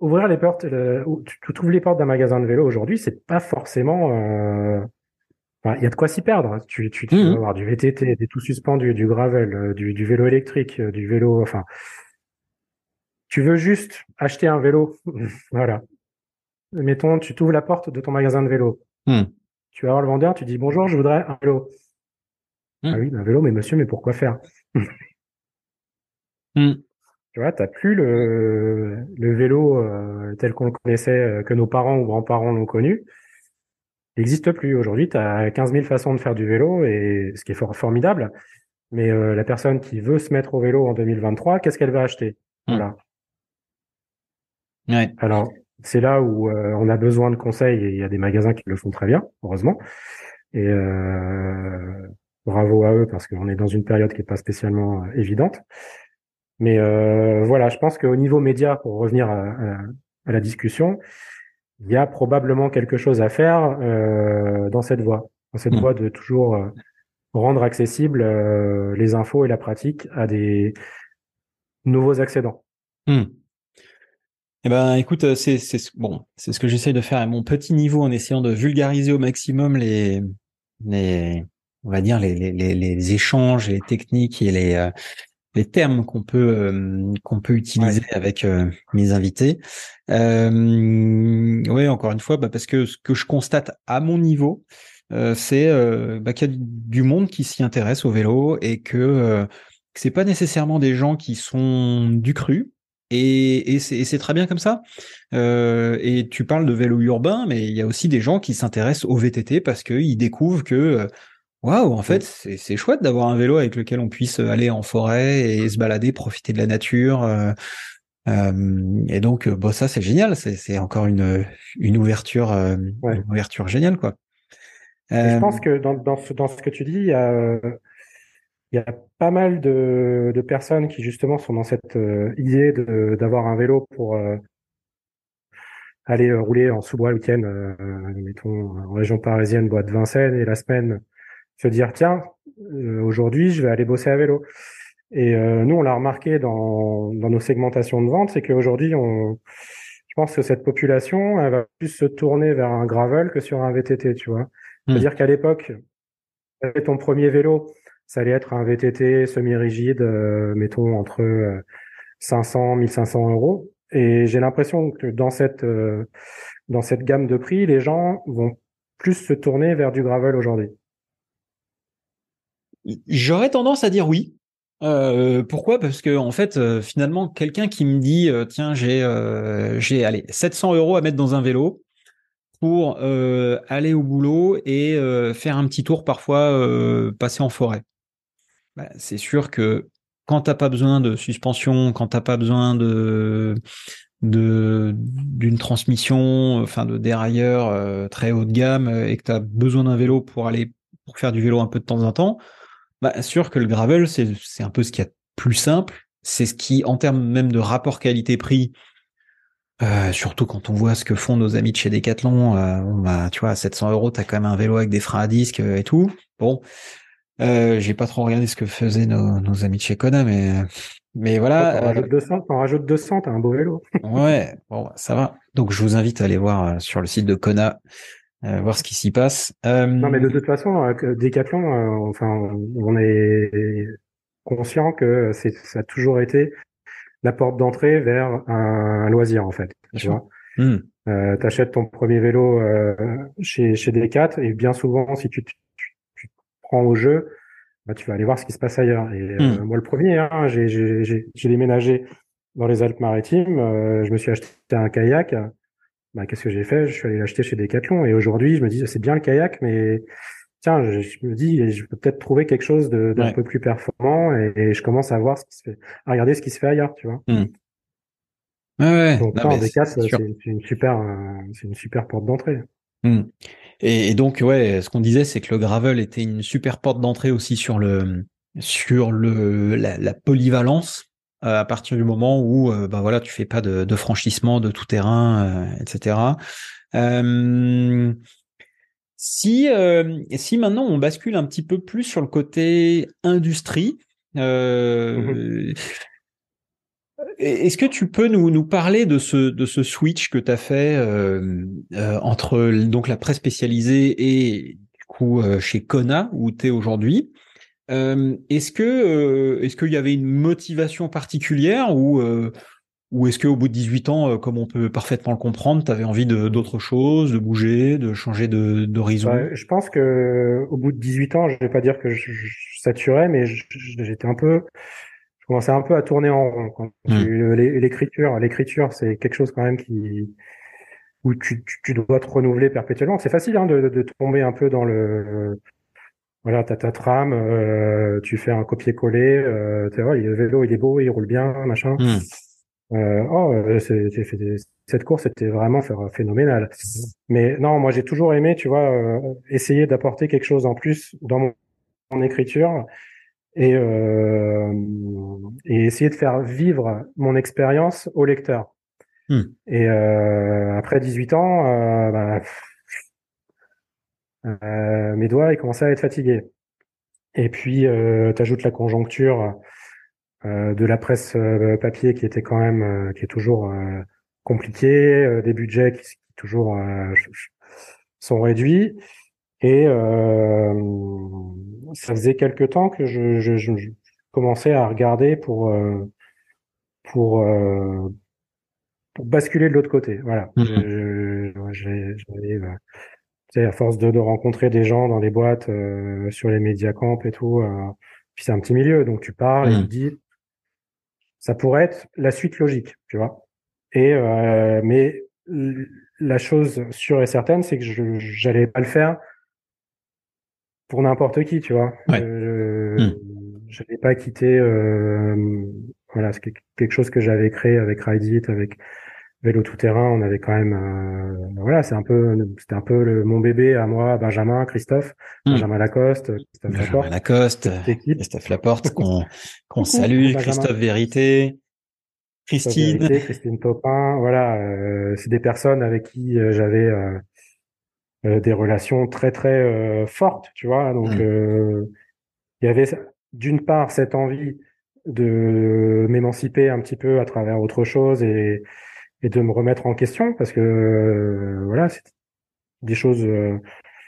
Ouvrir les portes, ou- tu, tu trouves les portes d'un magasin de vélo aujourd'hui, c'est pas forcément. euh, enfin, il y a de quoi s'y perdre. Tu, tu, tu Mhm. vas avoir du VTT, des tout suspendus, du gravel, euh, du, du vélo électrique, euh, du vélo. Enfin, tu veux juste acheter un vélo, (laughs) voilà. Mettons, tu t'ouvres la porte de ton magasin de vélo. Hmm. Tu vas voir le vendeur, tu dis bonjour, je voudrais un vélo. Hmm. Ah oui, un vélo, mais monsieur, mais pourquoi faire? Tu vois, t'as plus le, le vélo euh, tel qu'on le connaissait, euh, que nos parents ou grands-parents l'ont connu. Il n'existe plus. Aujourd'hui, tu as 15 000 façons de faire du vélo, et ce qui est fort, formidable. Mais euh, la personne qui veut se mettre au vélo en 2023, qu'est-ce qu'elle va acheter? Hmm. Voilà. Ouais. Alors, c'est là où on a besoin de conseils, et il y a des magasins qui le font très bien, heureusement. Et bravo à eux, parce qu'on est dans une période qui n'est pas spécialement évidente. Mais euh, voilà, je pense qu'au niveau média, pour revenir à, à- à la discussion, il y a probablement quelque chose à faire euh, dans cette voie, dans cette Mm. voie de toujours euh, rendre accessible euh, les infos et la pratique à des nouveaux accédants. Hmm. Eh ben, écoute, c'est bon, c'est ce que j'essaye de faire à mon petit niveau en essayant de vulgariser au maximum les les on va dire les les, les, échanges, les techniques et les les termes qu'on peut euh, qu'on peut utiliser avec euh, mes invités. Euh, oui, encore une fois, bah, parce que ce que je constate à mon niveau, euh, c'est bah, qu'il y a du monde qui s'y intéresse au vélo et que c'est pas nécessairement des gens qui sont du cru. Et, et c'est très bien comme ça. et tu parles de vélo urbain, mais il y a aussi des gens qui s'intéressent au VTT parce qu'ils découvrent que Waouh, en fait, c'est chouette d'avoir un vélo avec lequel on puisse aller en forêt et se balader, profiter de la nature. Euh, euh, et donc, euh, bon, ça, c'est génial. C'est encore une, une ouverture, une ouverture géniale, quoi. je pense que dans, dans, ce, dans ce que tu dis, il y a, il y a pas mal de, de personnes qui justement sont dans cette idée d'avoir un vélo pour aller rouler en sous-bois le week-end, mettons en région parisienne, bois de Vincennes, et la semaine se dire tiens, euh, aujourd'hui je vais aller bosser à vélo. Et euh, nous, on l'a remarqué dans, dans nos segmentations de vente, c'est qu'aujourd'hui, on, je pense que cette population, elle va plus se tourner vers un gravel que sur un VTT, tu vois. Hmm. C'est-à-dire qu'à l'époque, ton premier vélo, ça allait être un VTT semi-rigide, euh, mettons entre 500, 1500 euros. Et j'ai l'impression que dans cette dans cette gamme de prix, les gens vont plus se tourner vers du gravel aujourd'hui. J'aurais tendance à dire oui. Euh, pourquoi? Parce que en fait, euh, finalement, quelqu'un qui me dit euh, tiens, j'ai j'ai allez 700 euros à mettre dans un vélo pour aller au boulot et faire un petit tour parfois passer en forêt. Bah, c'est sûr que quand t'as pas besoin de suspension, quand t'as pas besoin de de d'une transmission, enfin de dérailleur très haut de gamme et que tu as besoin d'un vélo pour aller pour faire du vélo un peu de temps en temps, bah, sûr que le gravel, c'est un peu ce qu'il y a de plus simple. C'est ce qui, en termes même de rapport qualité-prix, euh, surtout quand on voit ce que font nos amis de chez Decathlon, euh, bah, tu vois, à 700 euros, t'as quand même un vélo avec des freins à disque et tout. Bon, euh, j'ai pas trop regardé ce que faisaient nos, nos amis de chez Kona, mais mais voilà. T'en rajoutes 200, t'en rajoutes 200, t'as un beau vélo. ouais, bon, ça va. Donc je vous invite à aller voir sur le site de Kona euh, voir ce qui s'y passe. Euh... Non, mais de toute façon, euh, Decathlon, euh, enfin, on est conscient que c'est, ça a toujours été la porte d'entrée vers un, loisir, en fait. tu vois. Hmm. Euh, t'achètes ton premier vélo chez chez Decat et bien souvent, si tu, tu, tu prends au jeu, bah, tu vas aller voir ce qui se passe ailleurs. Et hmm. moi, le premier, hein, j'ai, j'ai, j'ai déménagé dans les Alpes-Maritimes. je me suis acheté un kayak bah, qu'est-ce que j'ai fait? Je suis allé l'acheter chez Decathlon et aujourd'hui, je me dis, c'est bien le kayak, mais tiens, je, me dis, je peux peut-être trouver quelque chose d'un peu plus performant et, je commence à voir ce qui se fait, à regarder ce qui se fait ailleurs, tu vois. Mmh. Ouais, Donc, c'est une super, c'est une super porte d'entrée. Mmh. Et, donc, ouais, ce qu'on disait, c'est que le gravel était une super porte d'entrée aussi sur le, sur le, la, la polyvalence euh, à partir du moment où euh, bah voilà tu fais pas de, de franchissement de tout terrain euh, etc si si maintenant on bascule un petit peu plus sur le côté industrie mmh Est-ce que tu peux nous, nous parler de ce, de ce switch que tu as fait entre donc la presse spécialisée et du coup chez Kona où tu es aujourd'hui? Euh, est-ce que euh, est-ce qu'il y avait une motivation particulière ou euh, ou est-ce qu'au bout de 18 ans, comme on peut parfaitement le comprendre, tu avais envie de d'autre chose, de bouger, de changer d'horizon? Bah, Je pense que au bout de 18 ans, je vais pas dire que je, saturais, mais j'étais un peu, je commençais un peu à tourner en rond. Mmh. L'écriture, l'écriture, c'est quelque chose quand même qui où tu, tu, dois te renouveler perpétuellement. C'est facile hein, de, de, tomber un peu dans le voilà, t'as ta trame, euh, tu fais un copier-coller, euh, tu vois, le vélo il est beau, il roule bien, machin. Hmm. Euh, oh, euh, cette course était vraiment phénoménale. Mais non, moi j'ai toujours aimé, tu vois, euh, essayer d'apporter quelque chose en plus dans mon, écriture et, euh, et essayer de faire vivre mon expérience au lecteur. Hmm. Et après 18 ans, bah, euh, mes doigts, ils commençaient à être fatigués. Et puis, euh, tu ajoutes la conjoncture de la presse papier qui était quand même, qui est toujours compliqué, des budgets qui, qui toujours sont réduits. Et ça faisait quelque temps que je, je, je, commençais à regarder pour pour, pour basculer de l'autre côté. Voilà. Mmh. À force de, de, rencontrer des gens dans les boîtes, euh, sur les médias camp et tout, euh, puis c'est un petit milieu, donc tu parles et tu dis, ça pourrait être la suite logique, tu vois. Et euh, mais la chose sûre et certaine, c'est que je j'allais pas le faire pour n'importe qui, tu vois. Ouais. Je n'allais pas quitter euh, voilà, c'est quelque chose que j'avais créé avec Ride avec vélo tout terrain. On avait quand même, euh, voilà, c'est un peu, c'était un peu le, mon bébé à moi, Benjamin, Christophe, hmm. Benjamin Lacoste, Christophe Benjamin Laporte, Lacoste, Christophe Laporte, (laughs) qu'on qu'on salue, Christophe Vérité, Christine, Vérité, Christine Topin, voilà, euh, c'est des personnes avec qui euh, j'avais euh, des relations très très fortes, tu vois. Donc hmm. il y avait d'une part cette envie de m'émanciper un petit peu à travers autre chose et, et de me remettre en question parce que euh, voilà, c'est des choses euh,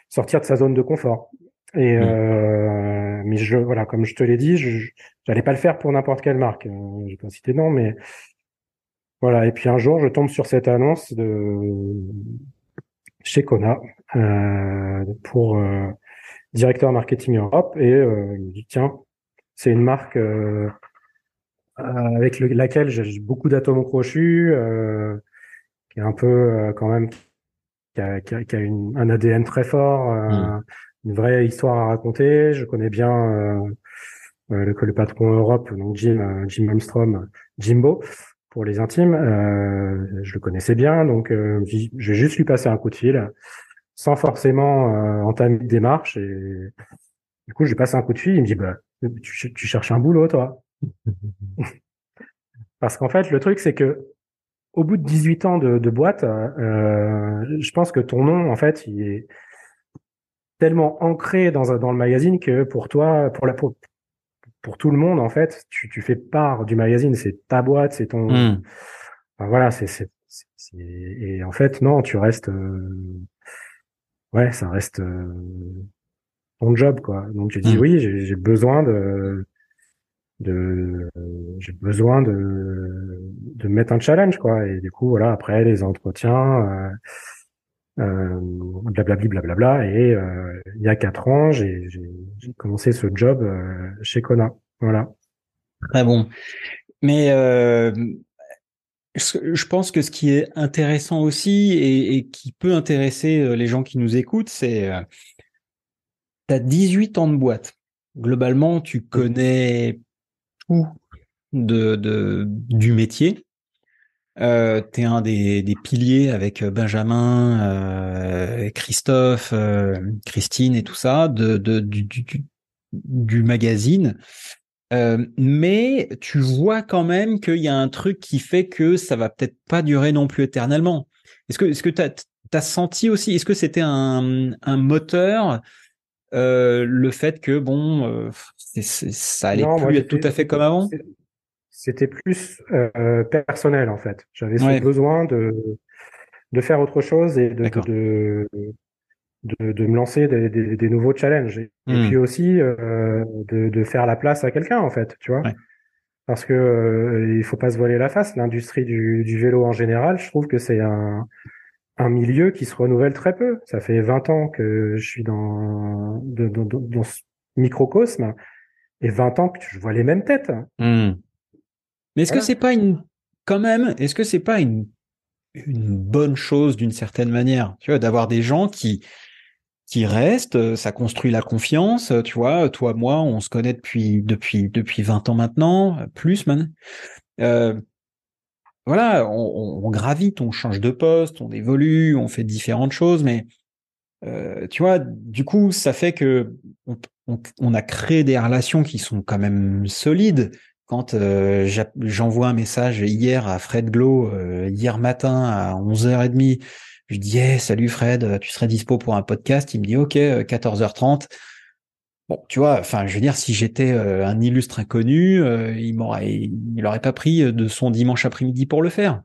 sortir de sa zone de confort. Et mmh. euh, mais je voilà, comme je te l'ai dit, je j'allais pas le faire pour n'importe quelle marque. Euh, J'ai pas cité non, mais voilà. Et puis un jour, je tombe sur cette annonce de chez Kona pour directeur marketing Europe et il me dit tiens, c'est une marque euh, avec laquelle j'ai beaucoup d'atomes crochus, euh, qui est un peu euh, quand même qui a, qui a, qui a une, un ADN très fort, mm. une vraie histoire à raconter. Je connais bien le, le patron Europe, donc Jim, Jim Armstrong, Jimbo pour les intimes. Euh, je le connaissais bien, donc euh, je vais juste lui passer un coup de fil, sans forcément euh, entamer une démarche. Et du coup, je lui passe un coup de fil. Il me dit, bah, tu, tu cherches un boulot, toi (laughs) Parce qu'en fait, le truc, c'est que au bout de 18 ans de, de boîte, euh, je pense que ton nom, en fait, il est tellement ancré dans, dans le magazine que pour toi, pour la pour, pour tout le monde, en fait, tu, tu fais part du magazine. C'est ta boîte, c'est ton. Hmm. Enfin, voilà, c'est et en fait, non, tu restes. Euh... Ouais, ça reste euh... ton job, quoi. Donc j'ai dit hmm. oui, j'ai besoin de de j'ai besoin de de mettre un challenge quoi. Et du coup voilà après les entretiens euh, euh, blablabli blablabla. Et euh, il y a quatre ans j'ai j'ai commencé ce job euh, chez Kona. Voilà. Très bon. Mais euh, je pense que ce qui est intéressant aussi et, et qui peut intéresser euh, les gens qui nous écoutent c'est tu as 18 ans de boîte. Globalement tu mmh. Connais de, de du métier. Euh, tu es un des, des, piliers avec Benjamin, euh, Christophe, euh, Christine et tout ça de, de du, du, magazine. Euh, mais tu vois quand même qu'il y a un truc qui fait que ça va peut-être pas durer non plus éternellement. Est-ce que est-ce as, senti aussi, est-ce que c'était un, un moteur euh, le fait que bon, euh, ça allait plus être tout à fait comme avant? C'était plus euh, personnel en fait. J'avais besoin de de faire autre chose et de de, de, de, me lancer des, des, des nouveaux challenges et, hmm. puis aussi euh, de, de faire la place à quelqu'un en fait, tu vois? Parce que il faut pas se voiler la face. L'industrie du, du vélo en général, je trouve que c'est un un milieu qui se renouvelle très peu. Ça fait 20 ans que je suis dans, dans, dans, ce microcosme et 20 ans que je vois les mêmes têtes. Hmm. Mais est-ce que c'est pas une, quand même, est-ce que c'est pas une, une bonne chose d'une certaine manière, tu vois, d'avoir des gens qui, qui restent, ça construit la confiance, tu vois, toi, moi, on se connaît depuis, depuis, depuis 20 ans maintenant, plus maintenant. Euh, voilà, on, gravite, on change de poste, on évolue, on fait différentes choses, mais euh, tu vois, du coup, ça fait que on, a créé des relations qui sont quand même solides. Quand euh, j'envoie un message hier à Fred Glow, euh, hier matin à 11h30, je dis hey, salut Fred, tu serais dispo pour un podcast? Il me dit OK, 14h30. Bon, tu vois, enfin, je veux dire, si j'étais un illustre inconnu, il m'aurait, il aurait pas pris de son dimanche après-midi pour le faire.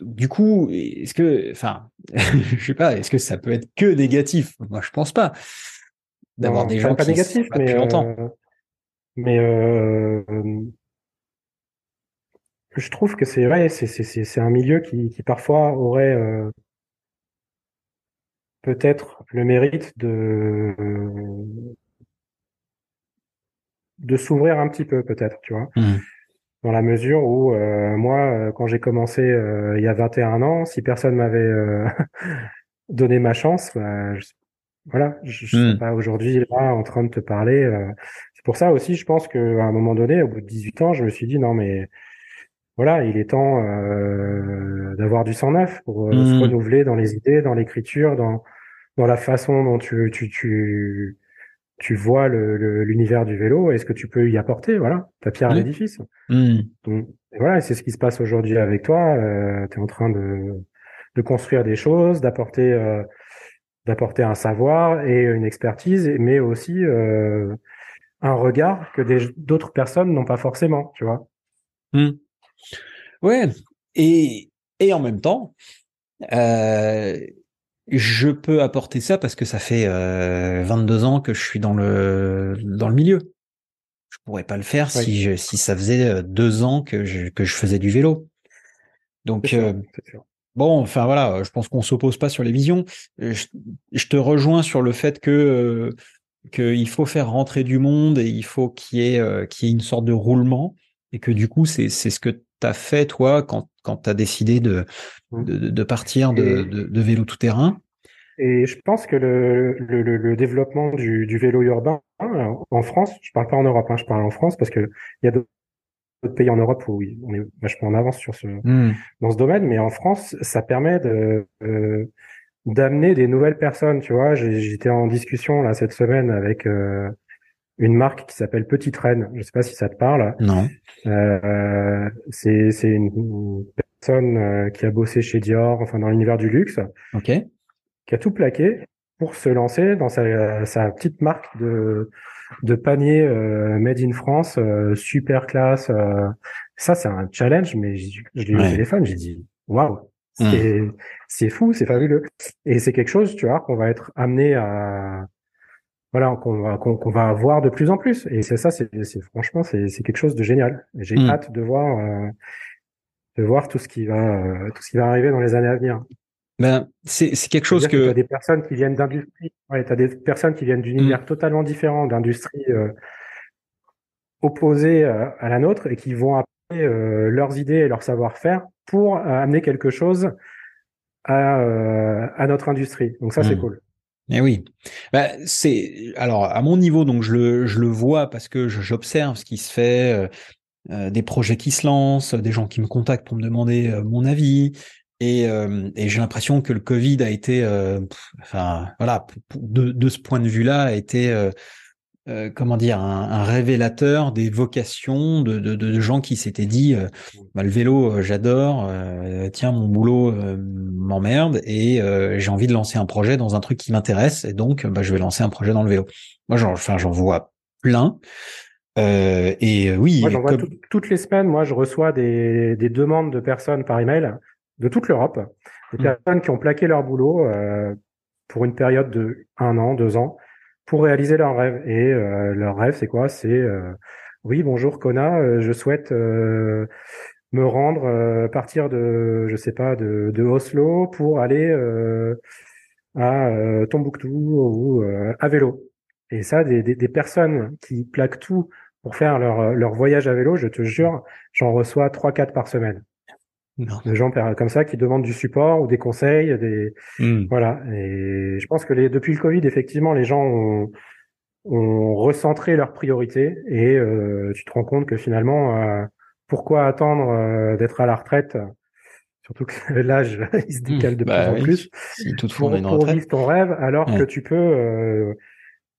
Du coup, est-ce que, enfin, (laughs) je sais pas, est-ce que ça peut être que négatif? Moi, je pense pas. D'avoir des gens pas qui négatif, mais longtemps. mais je trouve que c'est vrai, c'est un milieu qui, qui parfois aurait peut-être le mérite de de s'ouvrir un petit peu peut-être, tu vois. Mmh. Dans la mesure où euh, moi, euh, quand j'ai commencé euh, il y a 21 ans, si personne m'avait (laughs) donné ma chance, bah, je, voilà, je, je mmh. pas aujourd'hui là en train de te parler. c'est pour ça aussi, je pense qu'à un moment donné, au bout de 18 ans, je me suis dit non mais voilà, il est temps d'avoir du sang neuf pour se mmh. renouveler dans les idées, dans l'écriture, dans dans la façon dont tu tu tu tu vois l'univers du vélo, est-ce que tu peux y apporter voilà ta pierre à l'édifice mmh. Voilà, c'est ce qui se passe aujourd'hui avec toi. Euh, tu es en train de, de construire des choses, d'apporter euh, d'apporter un savoir et une expertise, mais aussi euh, un regard que d'autres personnes n'ont pas forcément, tu vois. Mmh. Ouais, et, et en même temps, euh, je peux apporter ça parce que ça fait 22 euh, ans que je suis dans le dans le milieu. Je pourrais pas le faire si je, si ça faisait euh, deux ans que je, que je faisais du vélo. Donc euh, bon, enfin voilà, je pense qu'on s'oppose pas sur les visions. Je, te rejoins sur le fait que qu'il faut faire rentrer du monde et il faut qu'il y ait qu'il y ait une sorte de roulement et que du coup c'est ce que tu as fait toi quand quand tu as décidé de, mmh. de, de partir de, de, vélo tout-terrain. Et je pense que le, le, le développement du, du, vélo urbain en France, je parle pas en Europe, hein, je parle en France parce que il y a d'autres pays en Europe où on est vachement en avance sur ce mmh. dans ce domaine, mais en France, ça permet de euh, d'amener des nouvelles personnes. Tu vois, j'étais en discussion là cette semaine avec euh, une marque qui s'appelle Petite Reine. Je sais pas si ça te parle. Non. Euh, c'est c'est une, personne euh, qui a bossé chez Dior, enfin dans l'univers du luxe. Ok. Qui a tout plaqué pour se lancer dans sa, sa petite marque de de panier euh, made in France, euh, super classe. ça c'est un challenge, mais je l'ai eu au téléphone, j'ai dit waouh. C'est hmm. c'est fou, c'est fabuleux. Et c'est quelque chose, tu vois, qu'on va être amené à voilà qu'on va qu'on va voir de plus en plus et c'est ça c'est franchement c'est c'est quelque chose de génial j'ai hmm. hâte de voir euh, de voir tout ce qui va euh, tout ce qui va arriver dans les années à venir ben c'est c'est quelque chose que, que... tu des personnes qui viennent d'industries ouais tu as des personnes qui viennent d'univers hmm. totalement différents d'industries euh, opposées à la nôtre et qui vont apporter leurs idées et leur savoir-faire pour amener quelque chose à à notre industrie donc ça c'est hmm. cool eh oui, bah, c'est alors à mon niveau donc je le je le vois parce que j'observe ce qui se fait, euh, euh, des projets qui se lancent, des gens qui me contactent pour me demander euh, mon avis et, et j'ai l'impression que le Covid a été, enfin voilà, de de ce point de vue-là a été euh, comment dire, un, révélateur des vocations de, de, de gens qui s'étaient dit, euh, bah, le vélo, euh, j'adore, tiens, mon boulot m'emmerde et j'ai envie de lancer un projet dans un truc qui m'intéresse et donc bah, je vais lancer un projet dans le vélo. Moi, j'en, enfin, j'en vois plein. et oui, moi, j'en vois toutes les semaines. Moi, je reçois des, des demandes de personnes par email de toute l'Europe, des mmh. personnes qui ont plaqué leur boulot pour une période de un an, deux ans pour réaliser leur rêve. Et euh, leur rêve, c'est quoi? C'est euh, oui, bonjour Kona, euh, je souhaite me rendre, partir de, je sais pas, de, de Oslo pour aller à Tombouctou ou à vélo. Et ça, des, des, des, personnes qui plaquent tout pour faire leur, leur voyage à vélo, je te jure, j'en reçois trois, quatre par semaine. Non. De gens comme ça qui demandent du support ou des conseils, des hmm. voilà. Et je pense que les, depuis le Covid, effectivement, les gens ont, ont recentré leurs priorités et euh, tu te rends compte que finalement, euh, pourquoi attendre euh, d'être à la retraite? Surtout que (laughs) l'âge il se décale de bah plus en plus. Si toutefois pour, on pour vivre ton rêve, alors que tu peux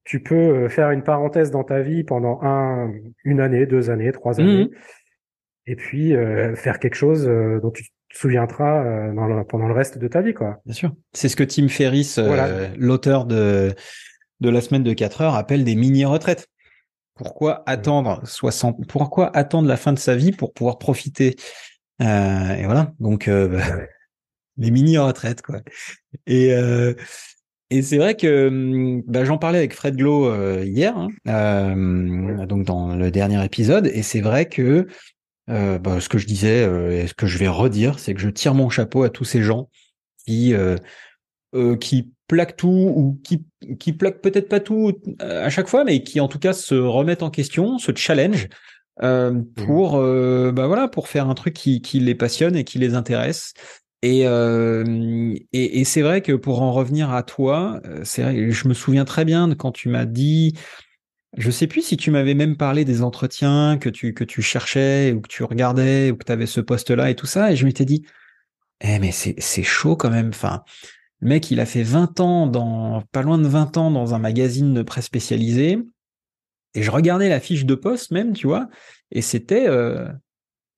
tu peux faire une parenthèse dans ta vie pendant un une année, deux années, trois années. Mmh et puis euh, faire quelque chose euh, dont tu te souviendras euh, pendant le reste de ta vie, quoi. Bien sûr. C'est ce que Tim Ferriss, l'auteur de de la semaine de 4 heures appellent des mini-retraites. Pourquoi attendre 60 Pourquoi attendre la fin de sa vie pour pouvoir profiter? Et voilà. Donc bah, (laughs) les mini-retraites quoi. Et et c'est vrai que hum, bah, j'en parlais avec Fred Glo hier, hein, donc dans le dernier épisode, et c'est vrai que bah, ce que je disais et ce que je vais redire, c'est que je tire mon chapeau à tous ces gens qui qui plaquent tout ou qui qui plaquent peut-être pas tout euh, à chaque fois, mais qui en tout cas se remettent en question, se challenge euh, mmh. pour euh, bah voilà pour faire un truc qui, qui les passionne et qui les intéresse. Et, euh, et, et c'est vrai que pour en revenir à toi, euh, c'est je me souviens très bien de quand tu m'as dit, je sais plus si tu m'avais même parlé des entretiens que tu cherchais ou que tu regardais ou que tu avais ce poste-là et tout ça, et je m'étais dit, eh mais c'est c'est chaud quand même. Enfin, le mec, il a fait 20 ans dans, pas loin de 20 ans dans un magazine de presse spécialisé. Et je regardais la fiche de poste même, tu vois, et c'était, euh,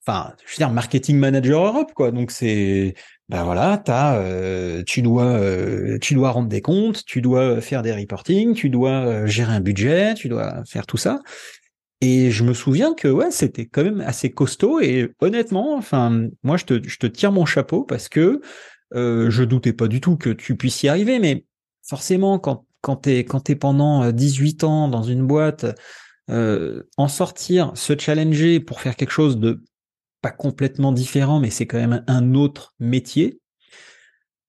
enfin, je veux dire, marketing manager Europe, quoi. Donc c'est, ben voilà, t'as, euh, tu dois, euh, tu dois rendre des comptes, tu dois faire des reporting, tu dois gérer un budget, tu dois faire tout ça. Et je me souviens que ouais, c'était quand même assez costaud. Et honnêtement, enfin, moi, je te, je te tire mon chapeau parce que euh, je doutais pas du tout que tu puisses y arriver, mais forcément, quand, quand tu es, quand es pendant 18 euh, ans dans une boîte, euh, en sortir, se challenger pour faire quelque chose de pas complètement différent, mais c'est quand même un autre métier.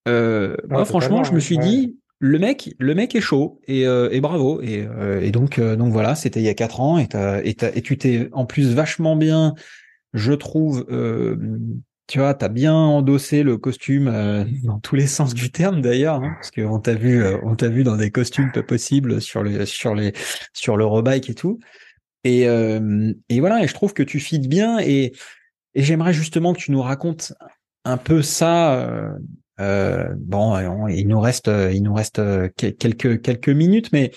Euh, moi, franchement, je me suis dit, le mec, le mec est chaud et, euh, et bravo. Et, et donc, donc voilà, c'était il y a quatre ans et, et, et tu t'es en plus vachement bien, je trouve, tu vois, t'as bien endossé le costume euh, dans tous les sens du terme d'ailleurs, hein, parce qu'on t'a vu, euh, on t'a vu dans des costumes pas possibles sur les, sur les, sur l'Eurobike et tout. Et, euh, et voilà, et je trouve que tu fites bien et, et j'aimerais justement que tu nous racontes un peu ça. bon, il nous reste, il nous reste quelques quelques minutes, mais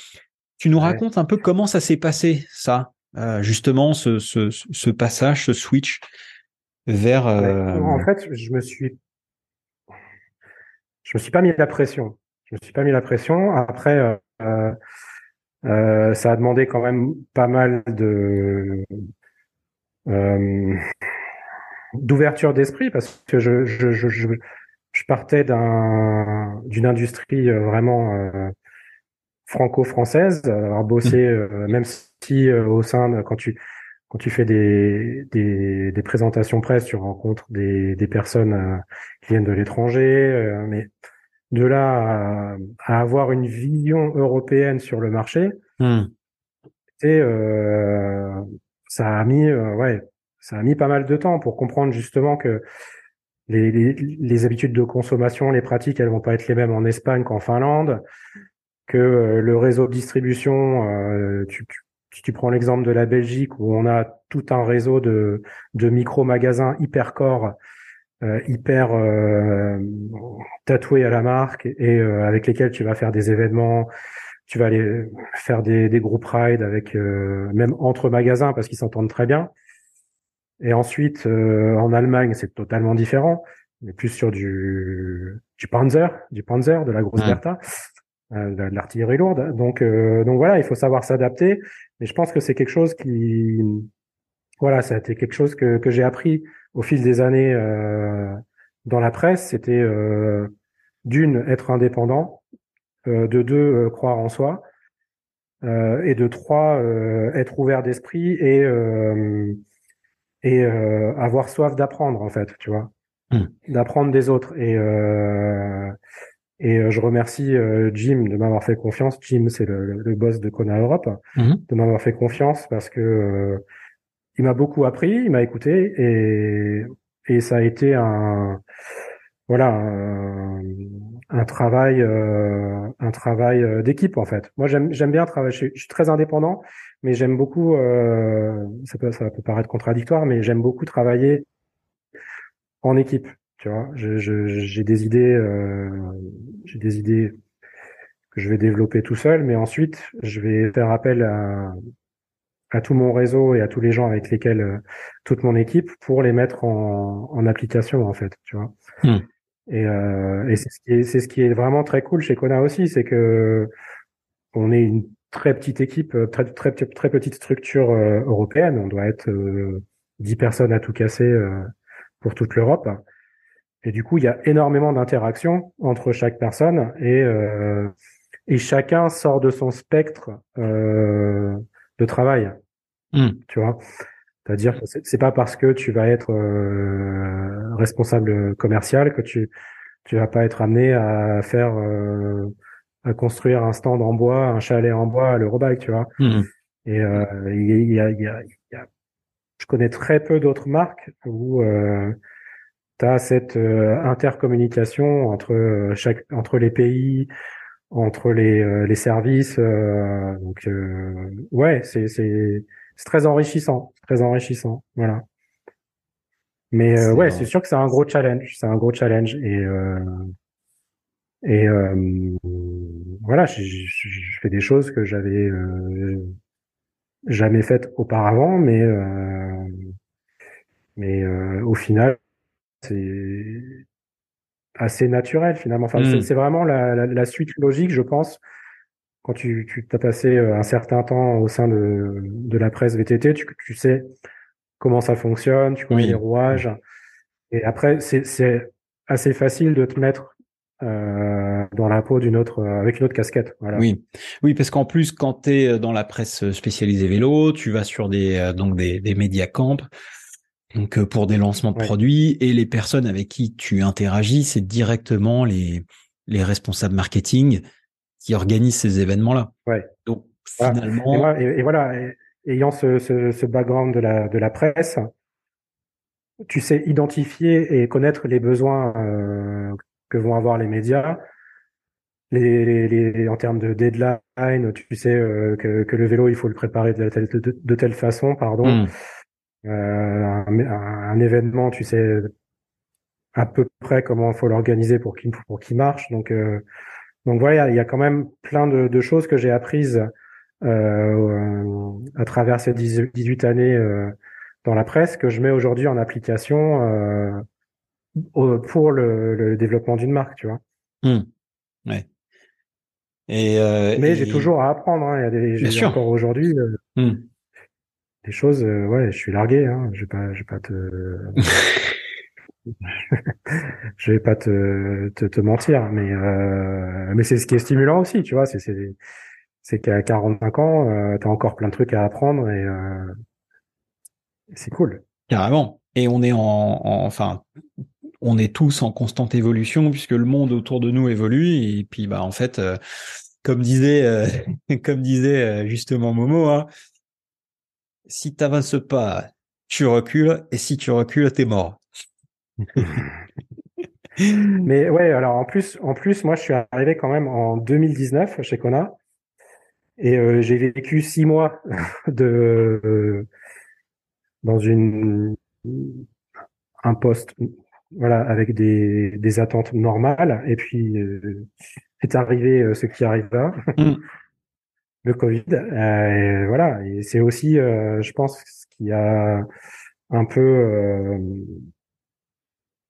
tu nous racontes un peu comment ça s'est passé, ça, justement, ce, ce, ce passage, ce switch vers. Euh, en fait, je me suis, je me suis pas mis la pression. Je me suis pas mis la pression. Après, euh, euh, euh ça a demandé quand même pas mal de d'ouverture d'esprit parce que je, je, je, je, partais d'un d'une industrie vraiment franco-française, avoir bossé, mmh. même si au sein de, quand tu quand tu fais des, des, des, présentations presse, tu rencontres des, des personnes euh, qui viennent de l'étranger, euh, mais de là à, avoir une vision européenne sur le marché, hmm. euh, ça a mis, euh, ouais, ça a mis pas mal de temps pour comprendre justement que les, les, les, habitudes de consommation, les pratiques, elles vont pas être les mêmes en Espagne qu'en Finlande, que le réseau de distribution, tu, tu si tu prends l'exemple de la Belgique où on a tout un réseau de, de micro-magasins hyper corps, euh, hyper euh, tatoués à la marque et euh, avec lesquels tu vas faire des événements, tu vas aller faire des, des groupes rides avec même entre magasins parce qu'ils s'entendent très bien. Et ensuite, en Allemagne, c'est totalement différent. On est plus sur du, du Panzer, du Panzer, de la grosse Bertha. Euh, de l'artillerie lourde. Donc, euh, donc voilà, il faut savoir s'adapter. Et je pense que c'est quelque chose qui, voilà, ça a été quelque chose que, que j'ai appris au fil des années euh, dans la presse. C'était d'une être indépendant, de deux croire en soi, et de trois être ouvert d'esprit et et avoir soif d'apprendre en fait, tu vois, mmh. d'apprendre des autres et et euh, je remercie euh, Jim de m'avoir fait confiance. Jim, c'est le, le, boss de Kona Europe, mhm. de m'avoir fait confiance parce que euh, il m'a beaucoup appris, il m'a écouté et et ça a été un voilà un, un travail un travail d'équipe en fait. Moi j'aime bien travailler. Je suis, très indépendant, mais j'aime beaucoup. ça peut ça peut paraître contradictoire, mais j'aime beaucoup travailler en équipe. Tu vois, j'ai des idées, euh, j'ai des idées que je vais développer tout seul, mais ensuite je vais faire appel à, à tout mon réseau et à tous les gens avec lesquels euh, toute mon équipe pour les mettre en, en application en fait, tu vois. Hmm. Et, euh, et c'est ce qui est c'est ce qui est vraiment très cool chez Kona aussi, c'est que on est une très petite équipe, euh, très, très, très petite structure euh, européenne. On doit être euh, 10 personnes à tout casser euh, pour toute l'Europe. Et du coup, il y a énormément d'interactions entre chaque personne et, et chacun sort de son spectre de travail. Mm. Tu vois? C'est-à-dire que c'est pas parce que tu vas être responsable commercial que tu tu vas pas être amené à faire à construire un stand en bois, un chalet en bois à l'Eurobike, tu vois. Mhm. Et euh, il y, a, y, a, y, a, je connais très peu d'autres marques où euh, tu as cette euh, intercommunication entre euh, chaque entre les pays, entre les, euh, les services. donc ouais, c'est c'est c'est très enrichissant, très enrichissant, voilà. Mais ouais, c'est sûr que c'est un gros challenge, c'est un gros challenge et et voilà, je, fais des choses que j'avais euh, jamais faites auparavant, mais euh, mais euh, au final, c'est assez naturel finalement. Enfin, c'est hmm. vraiment la, la, suite logique, je pense. Quand tu, tu as passé un certain temps au sein de, de la presse VTT, tu, tu sais comment ça fonctionne, tu connais les rouages. Et après, c'est assez facile de te mettre euh, dans la peau d'une autre, euh, avec une autre casquette. Voilà. Oui, oui, parce qu'en plus, quand tu es euh, dans la presse spécialisée vélo, tu vas sur des donc des, des médias camp, donc pour des lancements de produits, et les personnes avec qui tu interagis, c'est directement les les responsables marketing qui organisent ces événements-là. Ouais. Donc finalement, et, voilà, ayant ce, ce, ce, background de la de la presse, tu sais identifier et connaître les besoins euh, que vont avoir les médias. Les, les, en termes de deadline, tu sais euh, que, que, le vélo, il faut le préparer de telle, de, telle façon, pardon. Hmm. Euh, un, un, événement, tu sais à peu près comment il faut l'organiser pour qu'il pour qu'il marche. Donc donc voilà, il y a quand même plein de, de choses que j'ai apprises euh, à travers ces 18 années dans la presse que je mets aujourd'hui en application pour le, développement d'une marque, tu vois. Mmh. Ouais. Et euh, Mais j'ai toujours à apprendre. Hein. Il y a des, Bien sûr. encore aujourd'hui euh, mmh. des choses. Euh, ouais, je suis largué. Hein. Je vais pas, je vais pas te. (laughs) (laughs) je vais pas te, mentir, mais euh, mais c'est ce qui est stimulant aussi, tu vois. C'est c'est qu'à 45 ans, euh, tu as encore plein de trucs à apprendre et euh, c'est cool. Carrément. Et on est en, en, enfin, on est tous en constante évolution puisque le monde autour de nous évolue et puis bah en fait euh, comme disait (laughs) comme disait justement Momo hein, si t'avances pas tu recules et si tu recules t'es mort (laughs) mais ouais alors en plus en plus moi je suis arrivé quand même en 2019 chez Kona et j'ai vécu six mois (laughs) de dans une un poste voilà, avec des, des attentes normales. Et puis euh, est arrivé euh, ce qui arriva, mm. (laughs) le Covid. Euh, et voilà, et c'est aussi, je pense, ce qui a un peu,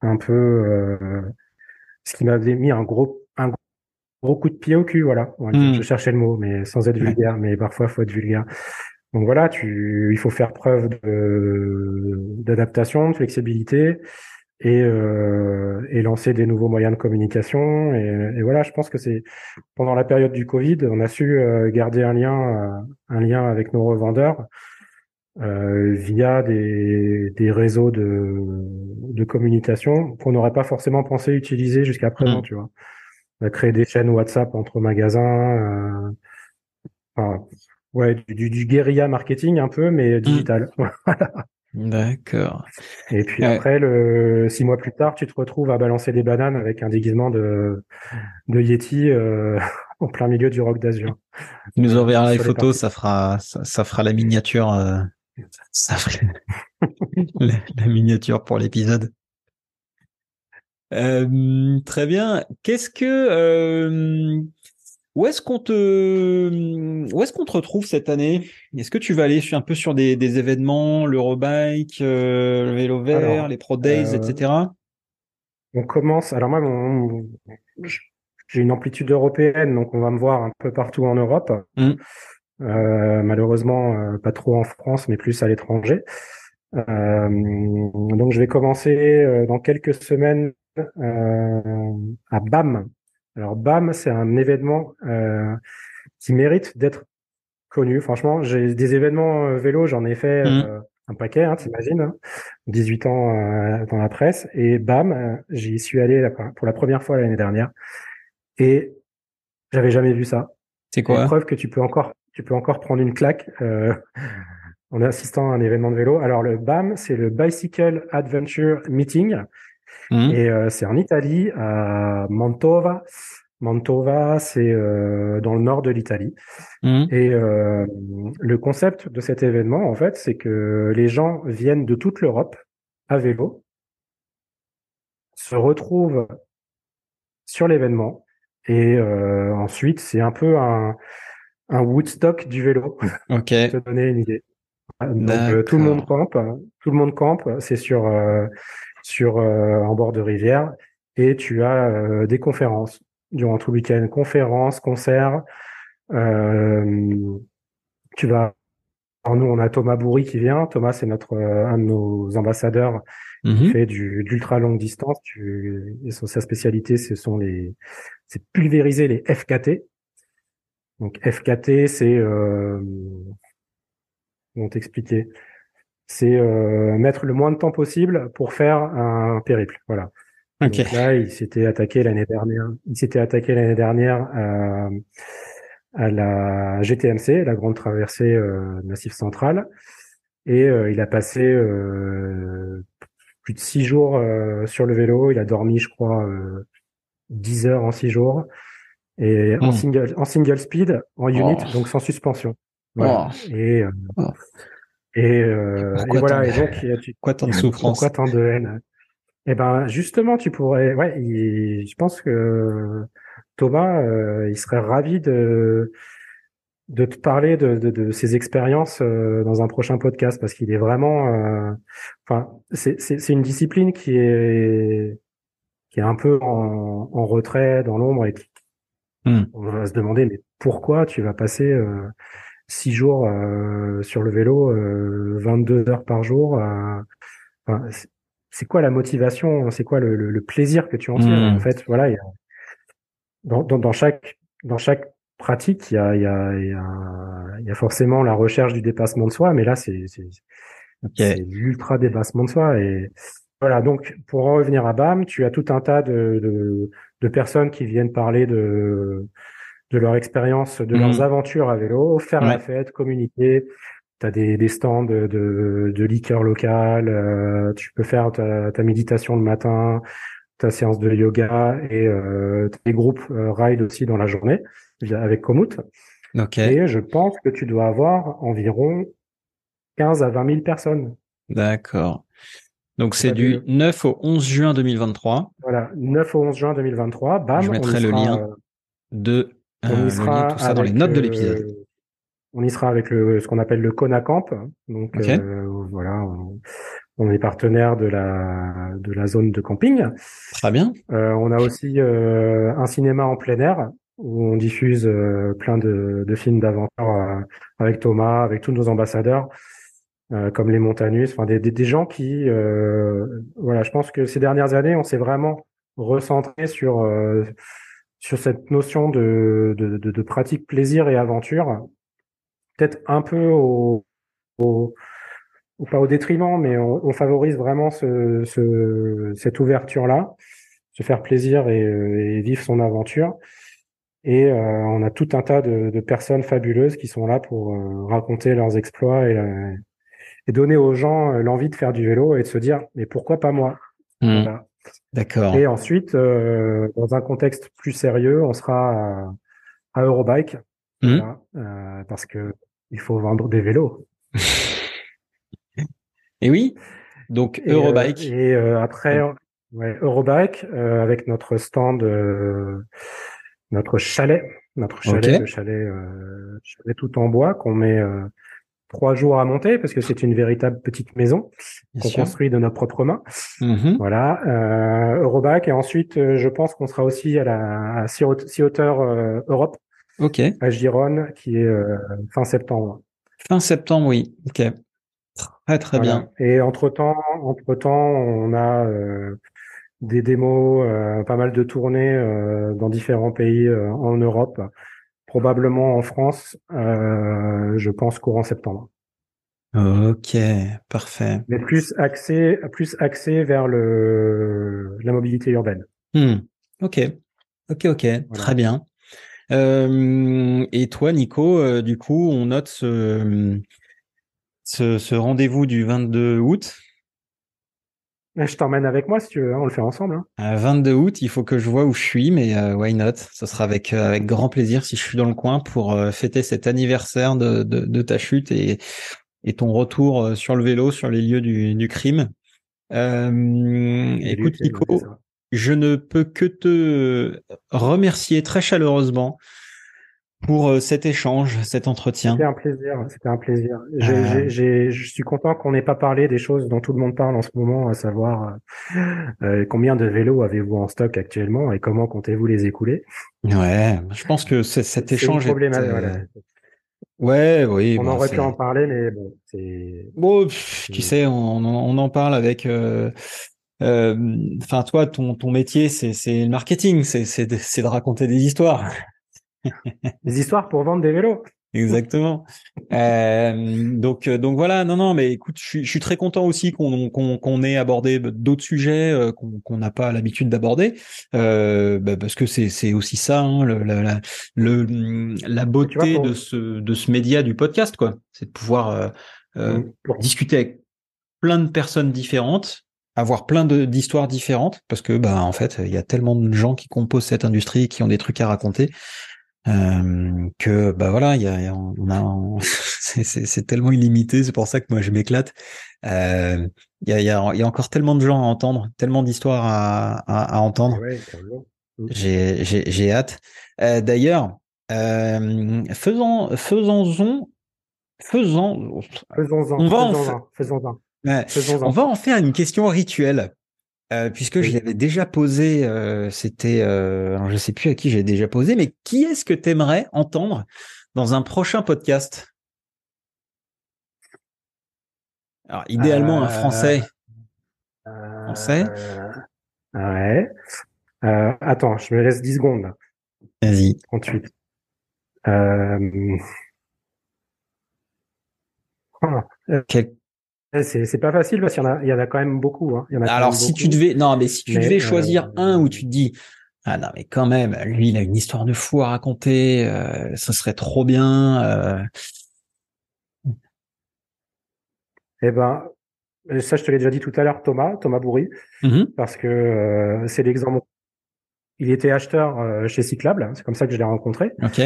un peu, ce qui m'avait mis un gros, un gros coup de pied au cul. Voilà, mm. je cherchais le mot, mais sans être vulgaire. Mais parfois, faut être vulgaire. Donc voilà, tu, il faut faire preuve d'adaptation, de flexibilité et, euh, et lancer des nouveaux moyens de communication. Et, et voilà, je pense que c'est pendant la période du Covid, on a su euh, garder un lien, euh, un lien avec nos revendeurs euh, via des, des réseaux de, de communication qu'on n'aurait pas forcément pensé utiliser jusqu'à présent. Mmh. Tu vois, on a créé des chaînes WhatsApp entre magasins. Enfin, ouais, du, du, guérilla marketing un peu, mais mmh. digital. (laughs) D'accord. Et puis après, le six mois plus tard, tu te retrouves à balancer des bananes avec un déguisement de, de Yeti euh, (laughs) en plein milieu du rock d'Azur. Tu nous enverras les photos, ça fera ça, fera la miniature, euh, ça (laughs) la, miniature pour l'épisode. Euh, très bien. Qu'est-ce que où est-ce qu'on te, où est-ce qu'on te retrouve cette année? Est-ce que tu vas aller un peu sur des, des événements, l'Eurobike, euh, le vélo vert, les Pro Days, euh, etc. On commence. Alors moi, j'ai une amplitude européenne, donc on va me voir un peu partout en Europe. Mm. Euh, malheureusement, euh, pas trop en France, mais plus à l'étranger. Euh, donc je vais commencer euh, dans quelques semaines à BAM. Alors BAM, c'est un événement qui mérite d'être connu. Franchement, j'ai des événements vélo, j'en ai fait mm. un paquet, hein, t'imagines, hein, 18 ans dans la presse. Et BAM, j'y suis allé pour la première fois l'année dernière. Et j'avais jamais vu ça. C'est quoi? Preuve que tu peux encore, tu peux encore prendre une claque euh, (laughs) en assistant à un événement de vélo. Alors le BAM, c'est le Bicycle Adventure Meeting, mmh. et euh, c'est en Italie, à Mantova. Mantova, c'est euh, dans le nord de l'Italie. Mmh. Et euh, le concept de cet événement, en fait, c'est que les gens viennent de toute l'Europe à vélo, se retrouvent sur l'événement et euh, ensuite, c'est un peu un, un Woodstock du vélo. Ok. pour te donner une idée. Donc, euh, tout le monde campe, tout le monde campe. C'est sur euh, sur en bord de rivière et tu as des conférences durant tout le week-end, conférences, concerts. tu vas alors nous, on a Thomas Bourri qui vient. Thomas, c'est notre un de nos ambassadeurs qui mhm. fait du d'ultra longue distance. Tu, sa spécialité, ce sont les c'est pulvériser les FKT. Donc FKT, c'est euh, comment t'expliquer? C'est euh, mettre le moins de temps possible pour faire un périple. Voilà. Donc là, il s'était attaqué l'année dernière. Il s'était attaqué l'année dernière à, à, la GTMC, la grande traversée euh, Massif Central, et euh, il a passé euh, plus de six jours sur le vélo. Il a dormi, je crois, 10 heures en 6 jours et en hmm. single en single speed en unit oh. donc sans suspension voilà. Oh. et euh, oh. et, euh, et, voilà et donc tu, quoi tant de souffrance pourquoi tant de haine? Et eh ben justement tu pourrais ouais je pense que Thomas euh, il serait ravi de de te parler de, de, de ses expériences euh, dans un prochain podcast parce qu'il est vraiment euh, enfin c'est c'est une discipline qui est qui est un peu en, en retrait, dans l'ombre, et hmm. on va se demander mais pourquoi tu vas passer euh, six jours euh, sur le vélo, euh, 22 heures par jour enfin, C'est quoi la motivation C'est quoi le, le, plaisir que tu en tires hmm. En fait, voilà, y a, dans, dans, dans, chaque dans chaque pratique, il y a, y, a, y, a, y a forcément la recherche du dépassement de soi, mais là, c'est c'est l'ultra dépassement de soi et voilà, donc pour en revenir à BAM, tu as tout un tas de, de, de personnes qui viennent parler de, de leur expérience, de leurs mhm. aventures à vélo, faire la fête, communiquer. Tu as des, des stands de, de, de liqueurs locales, euh, tu peux faire ta, ta, méditation le matin, ta séance de yoga et euh, des groupes euh, ride aussi dans la journée avec Komoot. Okay. Et je pense que tu dois avoir environ 15 à 20 000 personnes. D'accord. Donc c'est du 9 au 11 juin 2023. Voilà, 9 au 11 juin 2023. Bam, Je mettrai le lien euh, de on y euh, sera tout ça dans les notes de l'épisode. on y sera avec le ce qu'on appelle le Conacamp. Donc euh, voilà, on, est partenaire de la de la zone de camping. Très bien. on a aussi un cinéma en plein air où on diffuse plein de, de films d'aventure avec Thomas, avec tous nos ambassadeurs. Euh, comme les Montanus, enfin des, des, gens qui, euh, voilà, je pense que ces dernières années, on s'est vraiment recentré sur euh, sur cette notion de, de, de, de, pratique plaisir et aventure, peut-être un peu au, au, pas au détriment, mais on, on favorise vraiment ce, ce, cette ouverture-là, se faire plaisir et, et, vivre son aventure. Et euh, on a tout un tas de, de, personnes fabuleuses qui sont là pour euh, raconter leurs exploits et, et donner aux gens euh, l'envie de faire du vélo et de se dire mais pourquoi pas moi? Mmh. D'accord. Et ensuite, euh, dans un contexte plus sérieux, on sera à, Eurobike mmh. euh, parce que il faut vendre des vélos. (laughs) et oui, donc Eurobike. Et, après, ouais, Eurobike avec notre stand, notre chalet, notre chalet, le chalet, chalet tout en bois qu'on met trois jours à monter parce que c'est une véritable petite maison qu'on construit de nos propres mains. Mmh Voilà, euh, Eurobac et ensuite euh, je pense qu'on sera aussi à la Sea Hauteur euh, Europe. Ok. À Gironne qui est euh, fin septembre. Fin septembre, oui. Ok. Très très bien. Et entre temps, entre temps, on a des démos, pas mal de tournées dans différents pays en Europe probablement en France, euh, je pense courant septembre. Ok, parfait. Mais plus axé, plus axé vers le la mobilité urbaine. Hmm. Ok, ok, ok, très bien. Euh, et toi, Nico, euh, du coup, on note ce, ce, ce rendez-vous du 22 août. Je t'emmène avec moi si tu veux, hein, on le fait ensemble. Hein. 22 août, il faut que je vois où je suis, mais euh, why not? Ce sera avec euh, avec grand plaisir si je suis dans le coin pour euh, fêter cet anniversaire de, de, de, ta chute et, et ton retour sur le vélo sur les lieux du, du crime. écoute Nico, je ne peux que te remercier très chaleureusement pour euh, cet échange, cet entretien. C'était un plaisir, c'était un plaisir. Euh. je suis content qu'on n'ait pas parlé des choses dont tout le monde parle en ce moment, à savoir euh, combien de vélos avez-vous en stock actuellement et comment comptez-vous les écouler? Ouais, je pense que cet échange est... Ouais, oui. On aurait pu en parler, mais bon, c'est. Bon, tu sais, on, on, en parle avec. Enfin, toi, ton, ton métier, c'est le marketing, c'est de raconter des histoires. Des histoires pour vendre des vélos. Exactement. euh, donc, euh, donc voilà. Non, non, mais écoute, je suis, je suis très content aussi qu'on qu'on ait abordé d'autres sujets euh, qu'on n'a pas l'habitude d'aborder, euh, bah parce que c'est c'est aussi ça, hein, le, la, le, la beauté de ce de ce média du podcast, quoi. C'est de pouvoir discuter avec plein de personnes différentes avoir plein d'histoires différentes parce que bah en fait il y a tellement de gens qui composent cette industrie qui ont des trucs à raconter euh, que bah voilà, il y a, on a, (laughs) c'est tellement illimité, c'est pour ça que moi je m'éclate. Euh, il y, a, y, a, y a encore tellement de gens à entendre, tellement d'histoires à, à, à, entendre. Mm. J'ai hâte. Euh, D'ailleurs, euh, faisons faisons faisons faisons on va en, faisons on va en faire une question rituelle. Euh, puisque je l'avais déjà posé, euh, c'était, euh, je sais plus à qui j'ai déjà posé, mais qui est-ce que tu aimerais entendre dans un prochain podcast? Alors, idéalement, un Français. Français? Ouais. attends, je me laisse 10 secondes. Vas-y. 38. Euh... Quel c'est pas facile parce qu'il y en a, il y en a quand même beaucoup. Hein. Alors si tu devais, non, mais si tu devais choisir euh, un où tu te dis, ah non, mais quand même, lui, il a une histoire de fou à raconter, euh, ce serait trop bien. Euh... Eh ben, ça, je te l'ai déjà dit tout à l'heure, Thomas, Thomas Bourri, mm-hmm. parce que euh, c'est l'exemple. Il était acheteur chez Cyclable, c'est comme ça que je l'ai rencontré. Ok.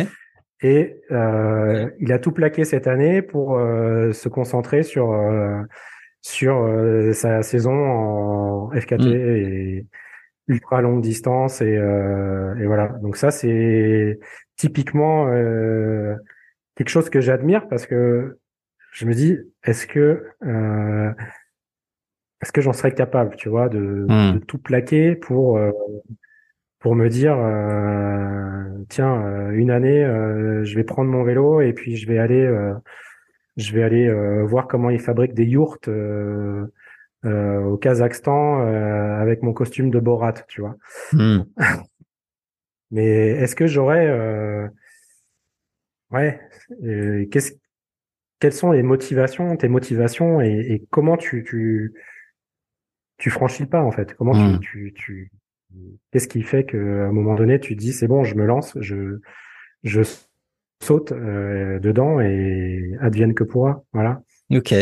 Et euh, il a tout plaqué cette année pour euh, se concentrer sur euh, sur euh, sa saison en FKT mm. et ultra longue distance et, euh, et voilà. Donc ça c'est typiquement quelque chose que j'admire parce que je me dis est-ce que est-ce que j'en serais capable, tu vois, de, mm. de tout plaquer pour pour me dire euh, tiens euh, une année euh, je vais prendre mon vélo et puis je vais aller je vais aller voir comment ils fabriquent des yourtes au Kazakhstan avec mon costume de Borat tu vois hmm. (laughs) mais est-ce que j'aurais ouais qu'est-ce quelles sont les motivations tes motivations et, et comment tu tu tu franchis pas en fait? Comment tu, hmm. tu, tu Qu'est-ce qui fait qu'à un moment donné, tu dis c'est bon, je me lance, je, je saute euh, dedans et advienne que pourra. Voilà. Ok,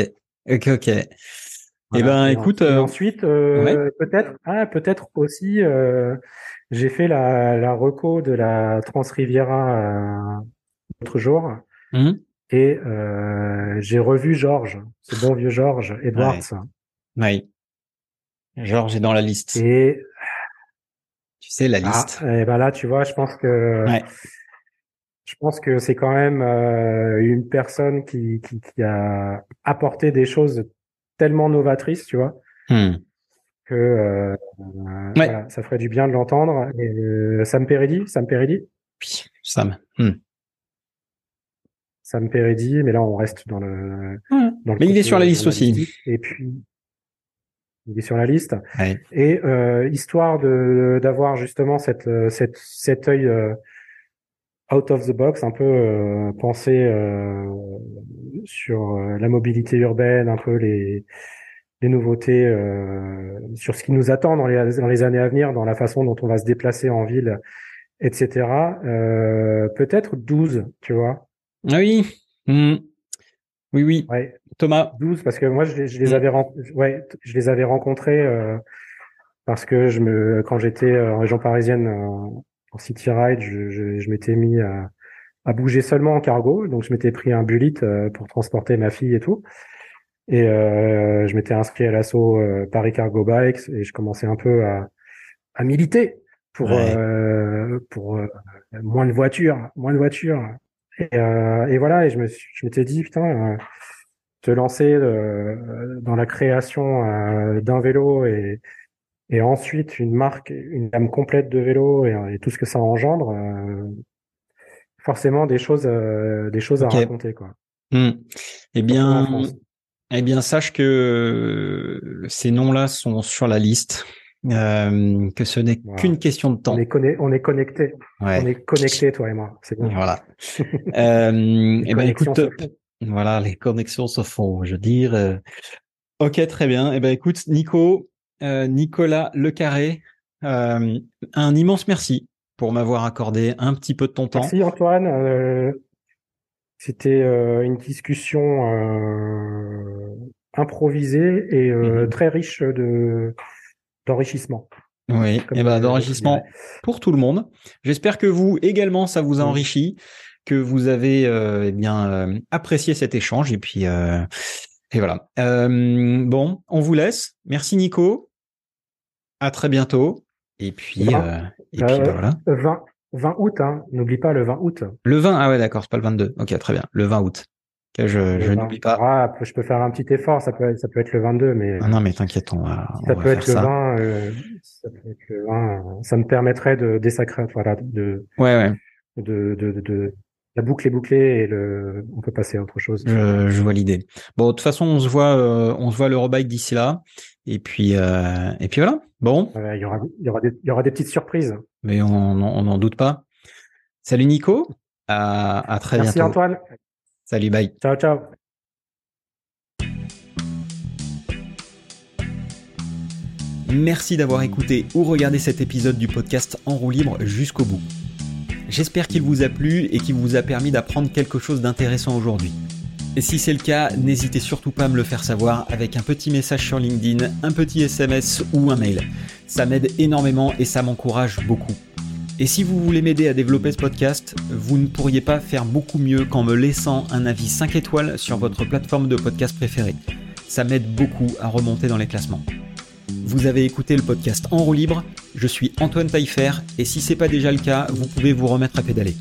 ok, ok. Eh ben, écoute. Euh, ensuite, euh, peut-être, ah, peut-être aussi, j'ai fait la, la reco de la Transriviera l'autre jour. Mmh. Et j'ai revu Georges, ce bon vieux Georges Edwards. Oui. Georges est dans la liste. Et tu sais, la ah, liste. et ben là, tu vois, je pense que je pense que c'est quand même euh, une personne qui, qui, qui, a apporté des choses tellement novatrices, tu vois, hmm. que euh, ouais. voilà, ça ferait du bien de l'entendre. Euh, Sam Peredi, Sam Peredi. Oui, Sam. Hmm. Sam Peredi, mais là on reste dans le. Hmm. Dans le mais il est sur la liste aussi. Et puis il est sur la liste. Ouais. Et euh, histoire de d'avoir justement cette cette cet œil euh, out of the box, un peu euh, penser euh, sur euh, la mobilité urbaine, un peu les les nouveautés euh, sur ce qui nous attend dans les dans les années à venir, dans la façon dont on va se déplacer en ville, etc. Euh, Peut-être 12, tu vois. Ah oui. Mmh. Oui, oui. Ouais. Thomas. 12 parce que moi je, je les avais ouais, je les avais rencontrés euh, parce que je me quand j'étais en région parisienne euh, en city ride, je, je, je m'étais mis à, à, bouger seulement en cargo, donc je m'étais pris un bullet euh, pour transporter ma fille et tout. Et euh, je m'étais inscrit à l'assaut euh, Paris Cargo Bikes et je commençais un peu à, à militer pour Ouais. euh, pour euh, moins de voitures, moins de voitures. Et, euh, et voilà, et je me suis, je m'étais dit putain, euh, te lancer euh, dans la création euh, d'un vélo et et ensuite une marque, une gamme complète de vélos et, et tout ce que ça engendre, euh, forcément des choses, euh, des choses à raconter quoi. Hmm. Eh bien, eh bien, sache que ces noms-là sont sur la liste, euh, que ce n'est Voilà. qu'une question de temps. On est conne- on est connecté, Ouais. on est connecté toi et moi, c'est bien. Voilà. (laughs) euh, Les eh ben, écoute. Voilà, les connexions se font, je veux dire. euh. Ok, très bien. Eh ben, écoute, Nico, euh, Nicolas Le Carré, euh, un immense merci pour m'avoir accordé un petit peu de ton temps. Merci Antoine. Euh, C'était une discussion improvisée et Mhm. très riche de d'enrichissement. Oui, Comme et ben je- d'enrichissement pour tout le monde. J'espère que vous également ça vous a Mm. enrichi, que vous avez euh, eh bien euh, apprécié cet échange et puis euh, et voilà. Bon, on vous laisse. Merci Nico. À très bientôt. Et puis et puis ben, voilà. 20, 20 août, hein. n'oublie pas le 20 août. Le 20 ah ouais d'accord c'est pas le 22. Ok très bien. Le 20 août. Je je 20. n'oublie pas. Ah, je peux faire un petit effort, ça peut être, ça peut être le 22, mais Ah non mais t'inquiète on va on ça va peut faire être le ça. 20, euh, ça peut être le 20, ça me permettrait de désacrer, voilà, de, Ouais ouais. de, de, de, de- la boucle est bouclée et le, on peut passer à autre chose. Je, je vois l'idée. Bon, de toute façon, on se voit, euh, on se voit l'Eurobike d'ici là. Et puis, euh, et puis voilà. Bon, Euh, Il y aura, il y aura des, il y aura des petites surprises. mais on n'en doute pas. Salut Nico. À, à très Merci bientôt. Antoine. Salut, bye. Ciao, ciao. Merci d'avoir écouté ou regardé cet épisode du podcast En roue libre jusqu'au bout. J'espère qu'il vous a plu et qu'il vous a permis d'apprendre quelque chose d'intéressant aujourd'hui. Et si c'est le cas, n'hésitez surtout pas à me le faire savoir avec un petit message sur LinkedIn, un petit SMS ou un mail. Ça m'aide énormément et ça m'encourage beaucoup. Et si vous voulez m'aider à développer ce podcast, vous ne pourriez pas faire beaucoup mieux qu'en me laissant un avis 5 étoiles sur votre plateforme de podcast préférée. Ça m'aide beaucoup à remonter dans les classements. Vous avez écouté le podcast En roue libre, je suis Antoine Taillefer et si c'est pas déjà le cas, vous pouvez vous remettre à pédaler.